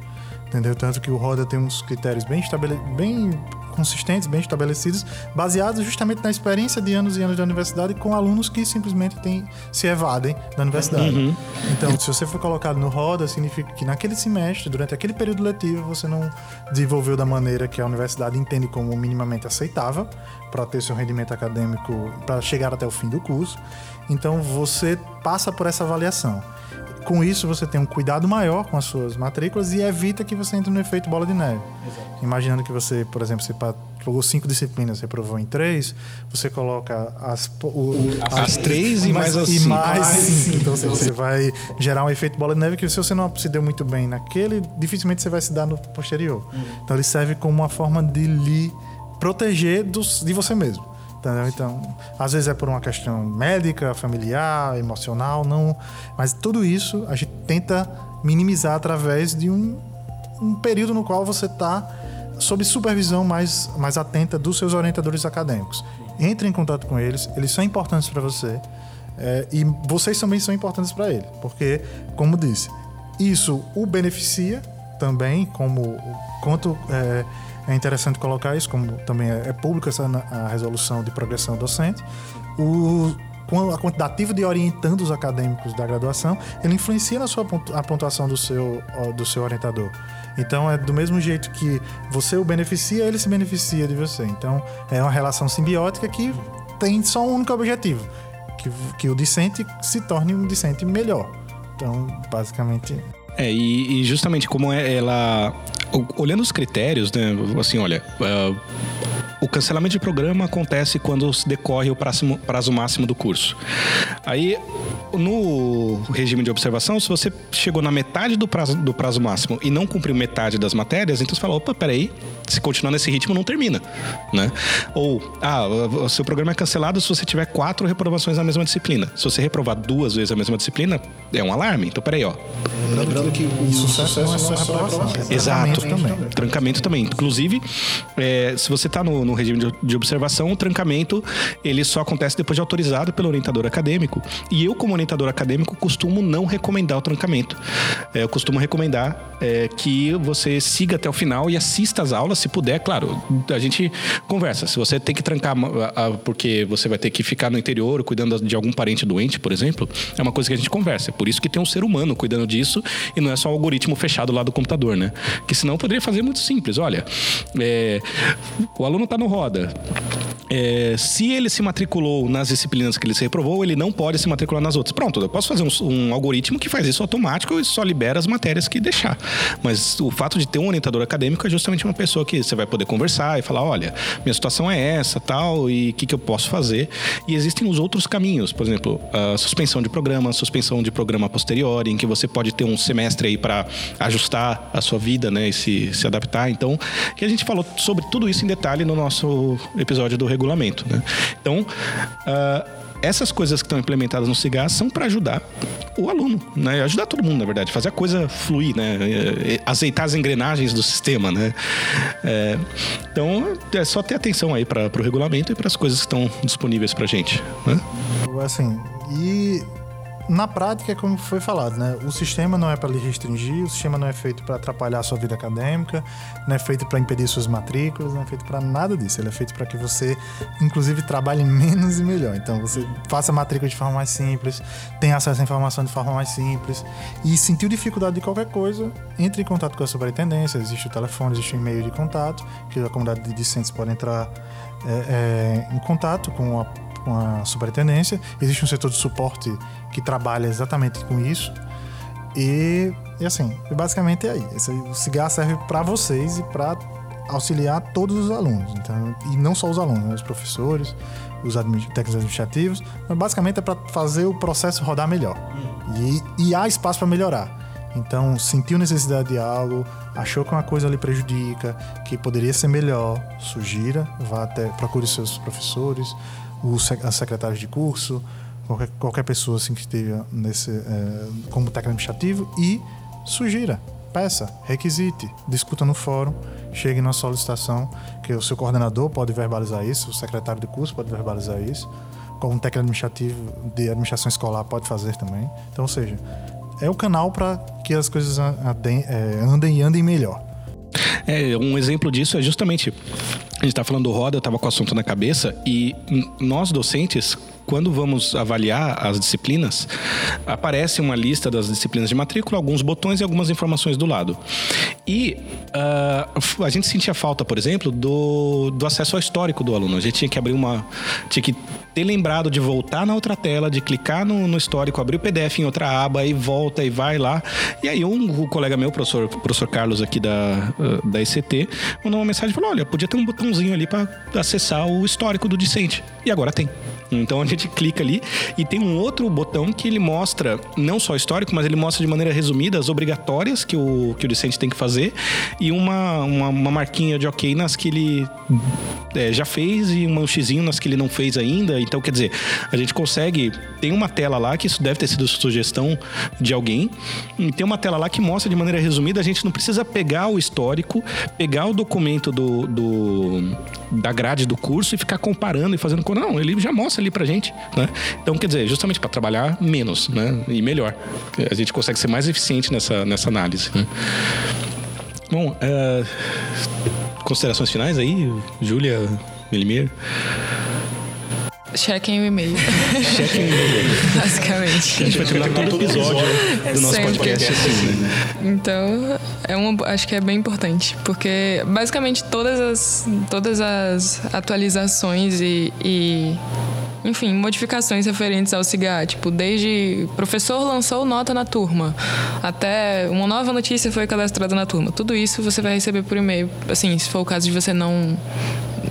Entendeu? Tanto que o Roda tem uns critérios bem, estabele... bem consistentes, bem estabelecidos, baseados justamente na experiência de anos e anos da universidade com alunos que simplesmente tem, se evadem da universidade. Uhum. Então, se você for colocado no roda, significa que naquele semestre, durante aquele período letivo, você não desenvolveu da maneira que a universidade entende como minimamente aceitável para ter seu rendimento acadêmico, para chegar até o fim do curso. Então, você passa por essa avaliação. Com isso, você tem um cuidado maior com as suas matrículas e evita que você entre no efeito bola de neve. Exato. Imaginando que você, por exemplo, você pegou cinco disciplinas, reprovou em três, você coloca as, o, as, as três e mais as e mais cinco. Então você, você vai gerar um efeito bola de neve que se você não se deu muito bem naquele, dificilmente você vai se dar no posterior. Uhum. Então ele serve como uma forma de lhe proteger dos, de você mesmo. Entendeu? Então, às vezes é por uma questão médica, familiar, emocional, não. Mas tudo isso a gente tenta minimizar através de um, um período no qual você está sob supervisão mais, mais atenta dos seus orientadores acadêmicos. Entre em contato com eles, eles são importantes para você é, e vocês também são importantes para ele, porque, como disse, isso o beneficia também, como quanto é, é interessante colocar isso, como também é, é pública essa a resolução de progressão docente. O, a quantitativa de orientandos acadêmicos da graduação, ele influencia na sua a pontuação do seu, do seu orientador. Então é do mesmo jeito que você o beneficia, ele se beneficia de você. Então é uma relação simbiótica que tem só um único objetivo, que, que o discente se torne um discente melhor. Então, basicamente. É, e, e justamente como é ela olhando os critérios, né? Assim, olha. Uh, o cancelamento de programa acontece quando decorre o prazo, prazo máximo do curso. Aí, no regime de observação, se você chegou na metade do prazo, do prazo máximo e não cumpriu metade das matérias, então você fala, opa, peraí, se continuar nesse ritmo não termina, né? Ou, ah, o seu programa é cancelado se você tiver quatro reprovações na mesma disciplina. Se você reprovar duas vezes a mesma disciplina, é um alarme. Então, peraí, ó. Lembrando que o sucesso não é só reprovação. é Exato. também. Trancamento também. Inclusive, é, se você está no, no regime de, de observação, o trancamento ele só acontece depois de autorizado pelo orientador acadêmico. E eu, como orientador acadêmico, costumo não recomendar o trancamento. É, eu costumo recomendar é, que você siga até o final e assista às aulas, se puder. Claro, a gente conversa. Se você tem que trancar a- a- porque você vai ter que ficar no interior cuidando de algum parente doente, por exemplo, é uma coisa que a gente conversa. É por isso que tem um ser humano cuidando disso e não é só um algoritmo fechado lá do computador, né? Que senão poderia fazer muito simples. Olha, é, o aluno está no roda. É, se ele se matriculou nas disciplinas que ele se reprovou, ele não pode se matricular nas outras. Pronto, eu posso fazer um, um algoritmo que faz isso automático e só libera as matérias que deixar. Mas o fato de ter um orientador acadêmico é justamente uma pessoa que você vai poder conversar e falar: olha, minha situação é essa, tal, e o que, que eu posso fazer. E existem os outros caminhos, por exemplo, a suspensão de programa, suspensão de programa posterior, em que você pode ter um semestre aí para ajustar a sua vida, né, e se, se adaptar. Então, que a gente falou sobre tudo isso em detalhe no nosso episódio do regulamento, né? Então, ah, essas coisas que estão implementadas no CIGAR são para ajudar o aluno, né? Ajudar todo mundo, na verdade, fazer a coisa fluir, né? Azeitar as engrenagens do sistema, né? É, então, é só ter atenção aí para o regulamento e para as coisas que estão disponíveis para gente, né? Assim, e na prática é como foi falado, né? O sistema não é para lhe restringir, o sistema não é feito para atrapalhar a sua vida acadêmica, não é feito para impedir suas matrículas, não é feito para nada disso. Ele é feito para que você, inclusive, trabalhe menos e melhor. Então, você faça matrícula de forma mais simples, tenha acesso à informação de forma mais simples e sentiu dificuldade de qualquer coisa, entre em contato com a superintendência. Existe o telefone, existe o e-mail de contato, que a comunidade de discentes pode entrar é, é, em contato com a com a superintendência. Existe um setor de suporte que trabalha exatamente com isso. E, e assim, basicamente é aí. Esse, o CIGAR serve para vocês e para auxiliar todos os alunos. Então, e não só os alunos, né? os professores, os admi- técnicos administrativos. Mas basicamente é para fazer o processo rodar melhor. E, e há espaço para melhorar. Então, sentiu necessidade de algo, achou que uma coisa lhe prejudica, que poderia ser melhor, sugira, vá até, procure seus professores, os secretários de curso, qualquer, qualquer pessoa assim que esteja nesse, eh, como técnico administrativo e sugira, peça, requisite, discuta no fórum, chegue na solicitação, que o seu coordenador pode verbalizar isso, o secretário de curso pode verbalizar isso, como técnico administrativo de administração escolar pode fazer também. Então, ou seja, é o canal para que as coisas a- adem- eh, andem e andem melhor. É, um exemplo disso é justamente. A gente tá falando do roda, eu tava com o assunto na cabeça, e nós docentes, quando vamos avaliar as disciplinas, aparece uma lista das disciplinas de matrícula, alguns botões e algumas informações do lado. E ah, a gente sentia falta, por exemplo, do, do acesso ao histórico do aluno. A gente tinha que abrir uma. tinha que ter lembrado de voltar na outra tela, de clicar no, no histórico, abrir o PDF em outra aba e volta e vai lá. E aí um, colega meu, professor, professor Carlos aqui da, da ICT, mandou uma mensagem e falou: olha, podia ter um botãozinho ali para acessar o histórico do discente. E agora tem. Então a gente clica ali e tem um outro botão que ele mostra não só histórico, mas ele mostra de maneira resumida as obrigatórias que o, que o discente tem que fazer e uma, uma, uma marquinha de ok nas que ele é, já fez e um xizinho nas que ele não fez ainda. Então, quer dizer, a gente consegue. Tem uma tela lá, que isso deve ter sido sugestão de alguém, e tem uma tela lá que mostra de maneira resumida. A gente não precisa pegar o histórico, pegar o documento do, do- da grade do curso e ficar comparando e fazendo. Não, ele já mostra ali pra gente, né? Então, quer dizer, justamente para trabalhar menos, né? E melhor. A gente consegue ser mais eficiente nessa, nessa análise. né? Bom, é, considerações finais aí, Júlia, Melimir? Chequem o e-mail, Chequem o e-mail. Basicamente. A gente vai terminar todo episódio do nosso Sempre. podcast assim, né? Então, é uma, acho que é bem importante, porque basicamente todas as, todas as atualizações e, e, enfim, modificações referentes ao CIGA, tipo, desde professor lançou nota na turma, até uma nova notícia foi cadastrada na turma. Tudo isso você vai receber por e-mail, assim, se for o caso de você não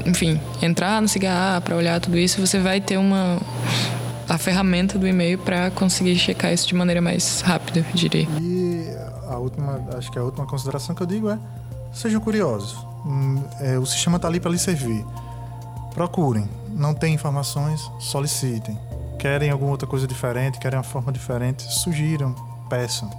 enfim, entrar no Cigarra para olhar tudo isso, você vai ter uma a ferramenta do e-mail para conseguir checar isso de maneira mais rápida, diria. E a última, acho que a última consideração que eu digo é: sejam curiosos. Hum, é, o sistema está ali para lhe servir. Procurem. Não tem informações, solicitem. Querem alguma outra coisa diferente, querem uma forma diferente, sugiram, peçam.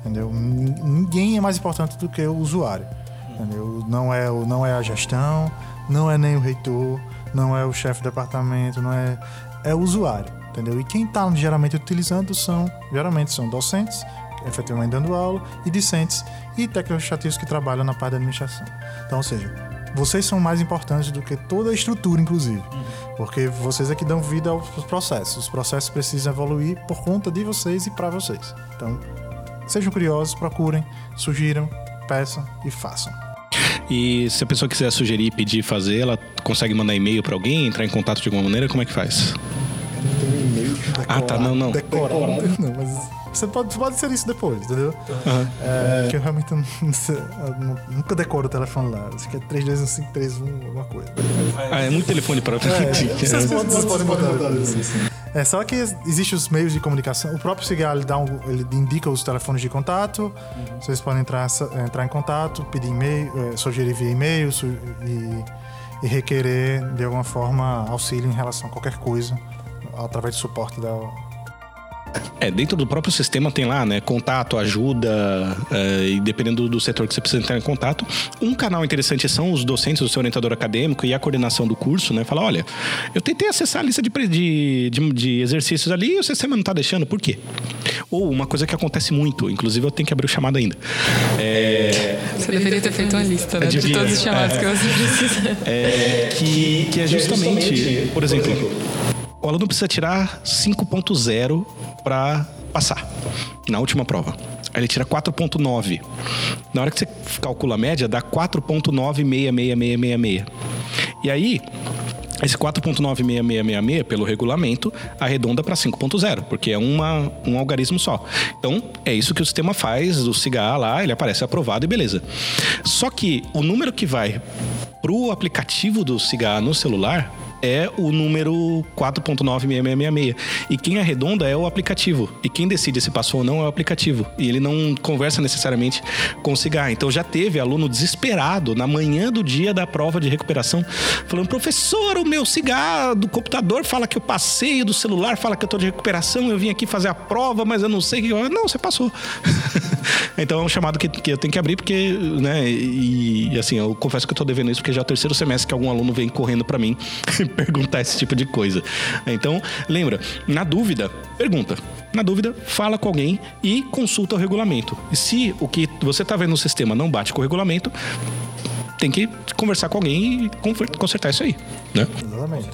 Entendeu? Ninguém é mais importante do que o usuário. Entendeu? Não é, não é a gestão, não é nem o reitor, não é o chefe de departamento, não é é o usuário, entendeu? E quem está geralmente utilizando são geralmente são docentes, efetivamente dando aula, e discentes e técnicos administrativos que trabalham na parte da administração. Então, ou seja, vocês são mais importantes do que toda a estrutura, inclusive. Porque vocês é que dão vida aos processos. Os processos precisam evoluir por conta de vocês e para vocês. Então, sejam curiosos, procurem, sugiram, peçam e façam. E se a pessoa quiser sugerir, pedir, fazer, ela consegue mandar e-mail para alguém, entrar em contato de alguma maneira? Como é que faz? Tem um e-mail. Ah, tá, não, não. Decorado. Não, mas você pode, pode ser isso depois, entendeu? Uhum. É, que eu realmente não, nunca decoro o telefone lá. Acho que é 321531, alguma coisa. Ah, é muito telefone para. É, vocês podem, vocês podem botar isso. É só que existem os meios de comunicação. O próprio Cigar ele, dá um, ele indica os telefones de contato. Uhum. Vocês podem entrar, entrar em contato, pedir e-mail, é, sugerir via e-mail e, e requerer de alguma forma auxílio em relação a qualquer coisa através do suporte da, é, dentro do próprio sistema tem lá, né? Contato, ajuda, é, e dependendo do setor que você precisa entrar em contato. Um canal interessante são os docentes, o seu orientador acadêmico e a coordenação do curso, né? Fala, olha, eu tentei acessar a lista de, de, de, de exercícios ali e o sistema não está deixando, por quê? Ou uma coisa que acontece muito, inclusive eu tenho que abrir o chamado ainda. É... Você deveria ter feito uma lista né, de todos os chamados é, que você precisa. É, que, que é justamente, por exemplo, o aluno precisa tirar 5.0 para passar na última prova. Aí ele tira 4.9. Na hora que você calcula a média, dá 4.96666. E aí, esse 4.96666, pelo regulamento, arredonda para 5.0, porque é uma, um algarismo só. Então, é isso que o sistema faz, o CIGA lá, ele aparece aprovado e beleza. Só que o número que vai pro aplicativo do CIGA no celular é o número 4.96666. E quem arredonda é o aplicativo. E quem decide se passou ou não é o aplicativo. E ele não conversa necessariamente com o cigarro. Então já teve aluno desesperado na manhã do dia da prova de recuperação, falando: professor, o meu cigarro do computador fala que eu passei, do celular fala que eu tô de recuperação, eu vim aqui fazer a prova, mas eu não sei que. Não, você passou. então é um chamado que, que eu tenho que abrir, porque, né, e, assim, eu confesso que eu tô devendo isso, porque já é o terceiro semestre que algum aluno vem correndo para mim perguntar esse tipo de coisa. Então, lembra, na dúvida, pergunta. Na dúvida, fala com alguém e consulta o regulamento. E se o que você está vendo no sistema não bate com o regulamento, tem que conversar com alguém e consertar isso aí, né? Exatamente.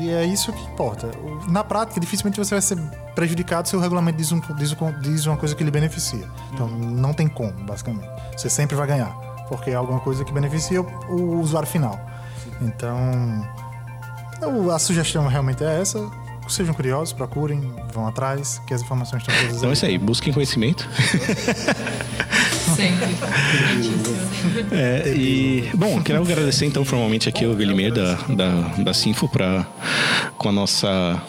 E é isso que importa. Na prática, dificilmente você vai ser prejudicado se o regulamento diz, um, diz, diz uma coisa que lhe beneficia. Então, não tem como, basicamente. Você sempre vai ganhar, porque é alguma coisa que beneficia o, o usuário final. Então, a sugestão realmente é essa. Sejam curiosos, procurem, vão atrás, que as informações estão todas Então é isso aí, busquem conhecimento. Sempre. é, e, bom, quero agradecer então formalmente aqui o Guilherme da, da, da Sinfo pra, com a nossa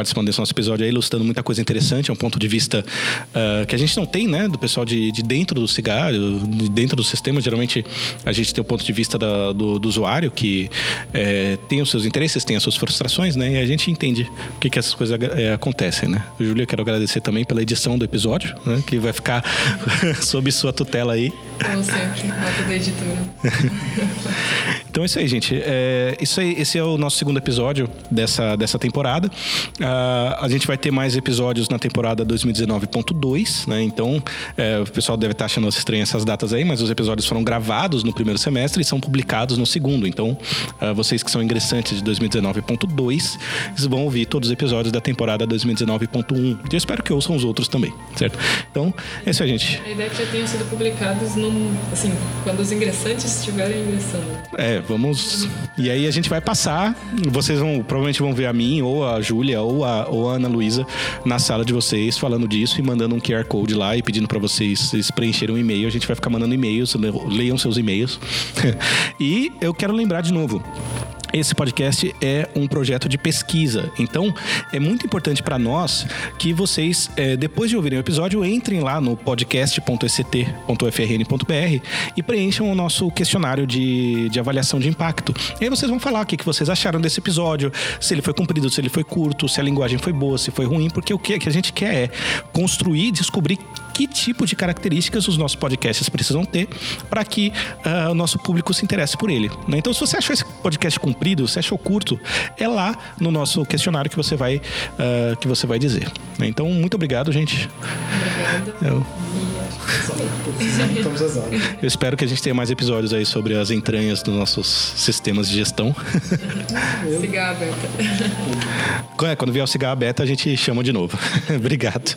participando desse nosso episódio aí, ilustrando muita coisa interessante, é um ponto de vista uh, que a gente não tem, né, do pessoal de, de dentro do cigarro, de dentro do sistema. Geralmente a gente tem o ponto de vista da, do, do, usuário que é, tem os seus interesses, tem as suas frustrações, né, e a gente entende o que, que essas coisas é, acontecem, né. Júlia, quero agradecer também pela edição do episódio, né, que vai ficar sob sua tutela aí. Como sempre, nota da editora. então é isso aí, gente. É, isso aí, esse é o nosso segundo episódio dessa, dessa temporada. Uh, a gente vai ter mais episódios na temporada 2019.2, né? Então, é, o pessoal deve estar achando estranhas essas datas aí, mas os episódios foram gravados no primeiro semestre e são publicados no segundo. Então, uh, vocês que são ingressantes de 2019.2, vão ouvir todos os episódios da temporada 2019.1. Eu espero que ouçam os outros também, certo? Então, é isso aí, gente. A ideia é que já tenham sido publicados no assim, quando os ingressantes estiverem ingressando. É, vamos. E aí a gente vai passar. Vocês vão provavelmente vão ver a mim, ou a Júlia, ou a, ou a Ana Luísa na sala de vocês falando disso e mandando um QR Code lá e pedindo para vocês, vocês preencherem um e-mail. A gente vai ficar mandando e-mails, leiam seus e-mails. e eu quero lembrar de novo. Esse podcast é um projeto de pesquisa, então é muito importante para nós que vocês, é, depois de ouvirem o episódio, entrem lá no podcast.ect.frn.br e preencham o nosso questionário de, de avaliação de impacto. E aí vocês vão falar o que, que vocês acharam desse episódio, se ele foi cumprido, se ele foi curto, se a linguagem foi boa, se foi ruim, porque o que, que a gente quer é construir, descobrir que tipo de características os nossos podcasts precisam ter para que uh, o nosso público se interesse por ele. Né? Então, se você achou esse podcast comprido, se achou curto, é lá no nosso questionário que você vai, uh, que você vai dizer. Né? Então, muito obrigado, gente. Obrigada. Eu... Eu espero que a gente tenha mais episódios aí sobre as entranhas dos nossos sistemas de gestão. Cigarra beta. É, quando vier o cigarro beta, a gente chama de novo. Obrigado.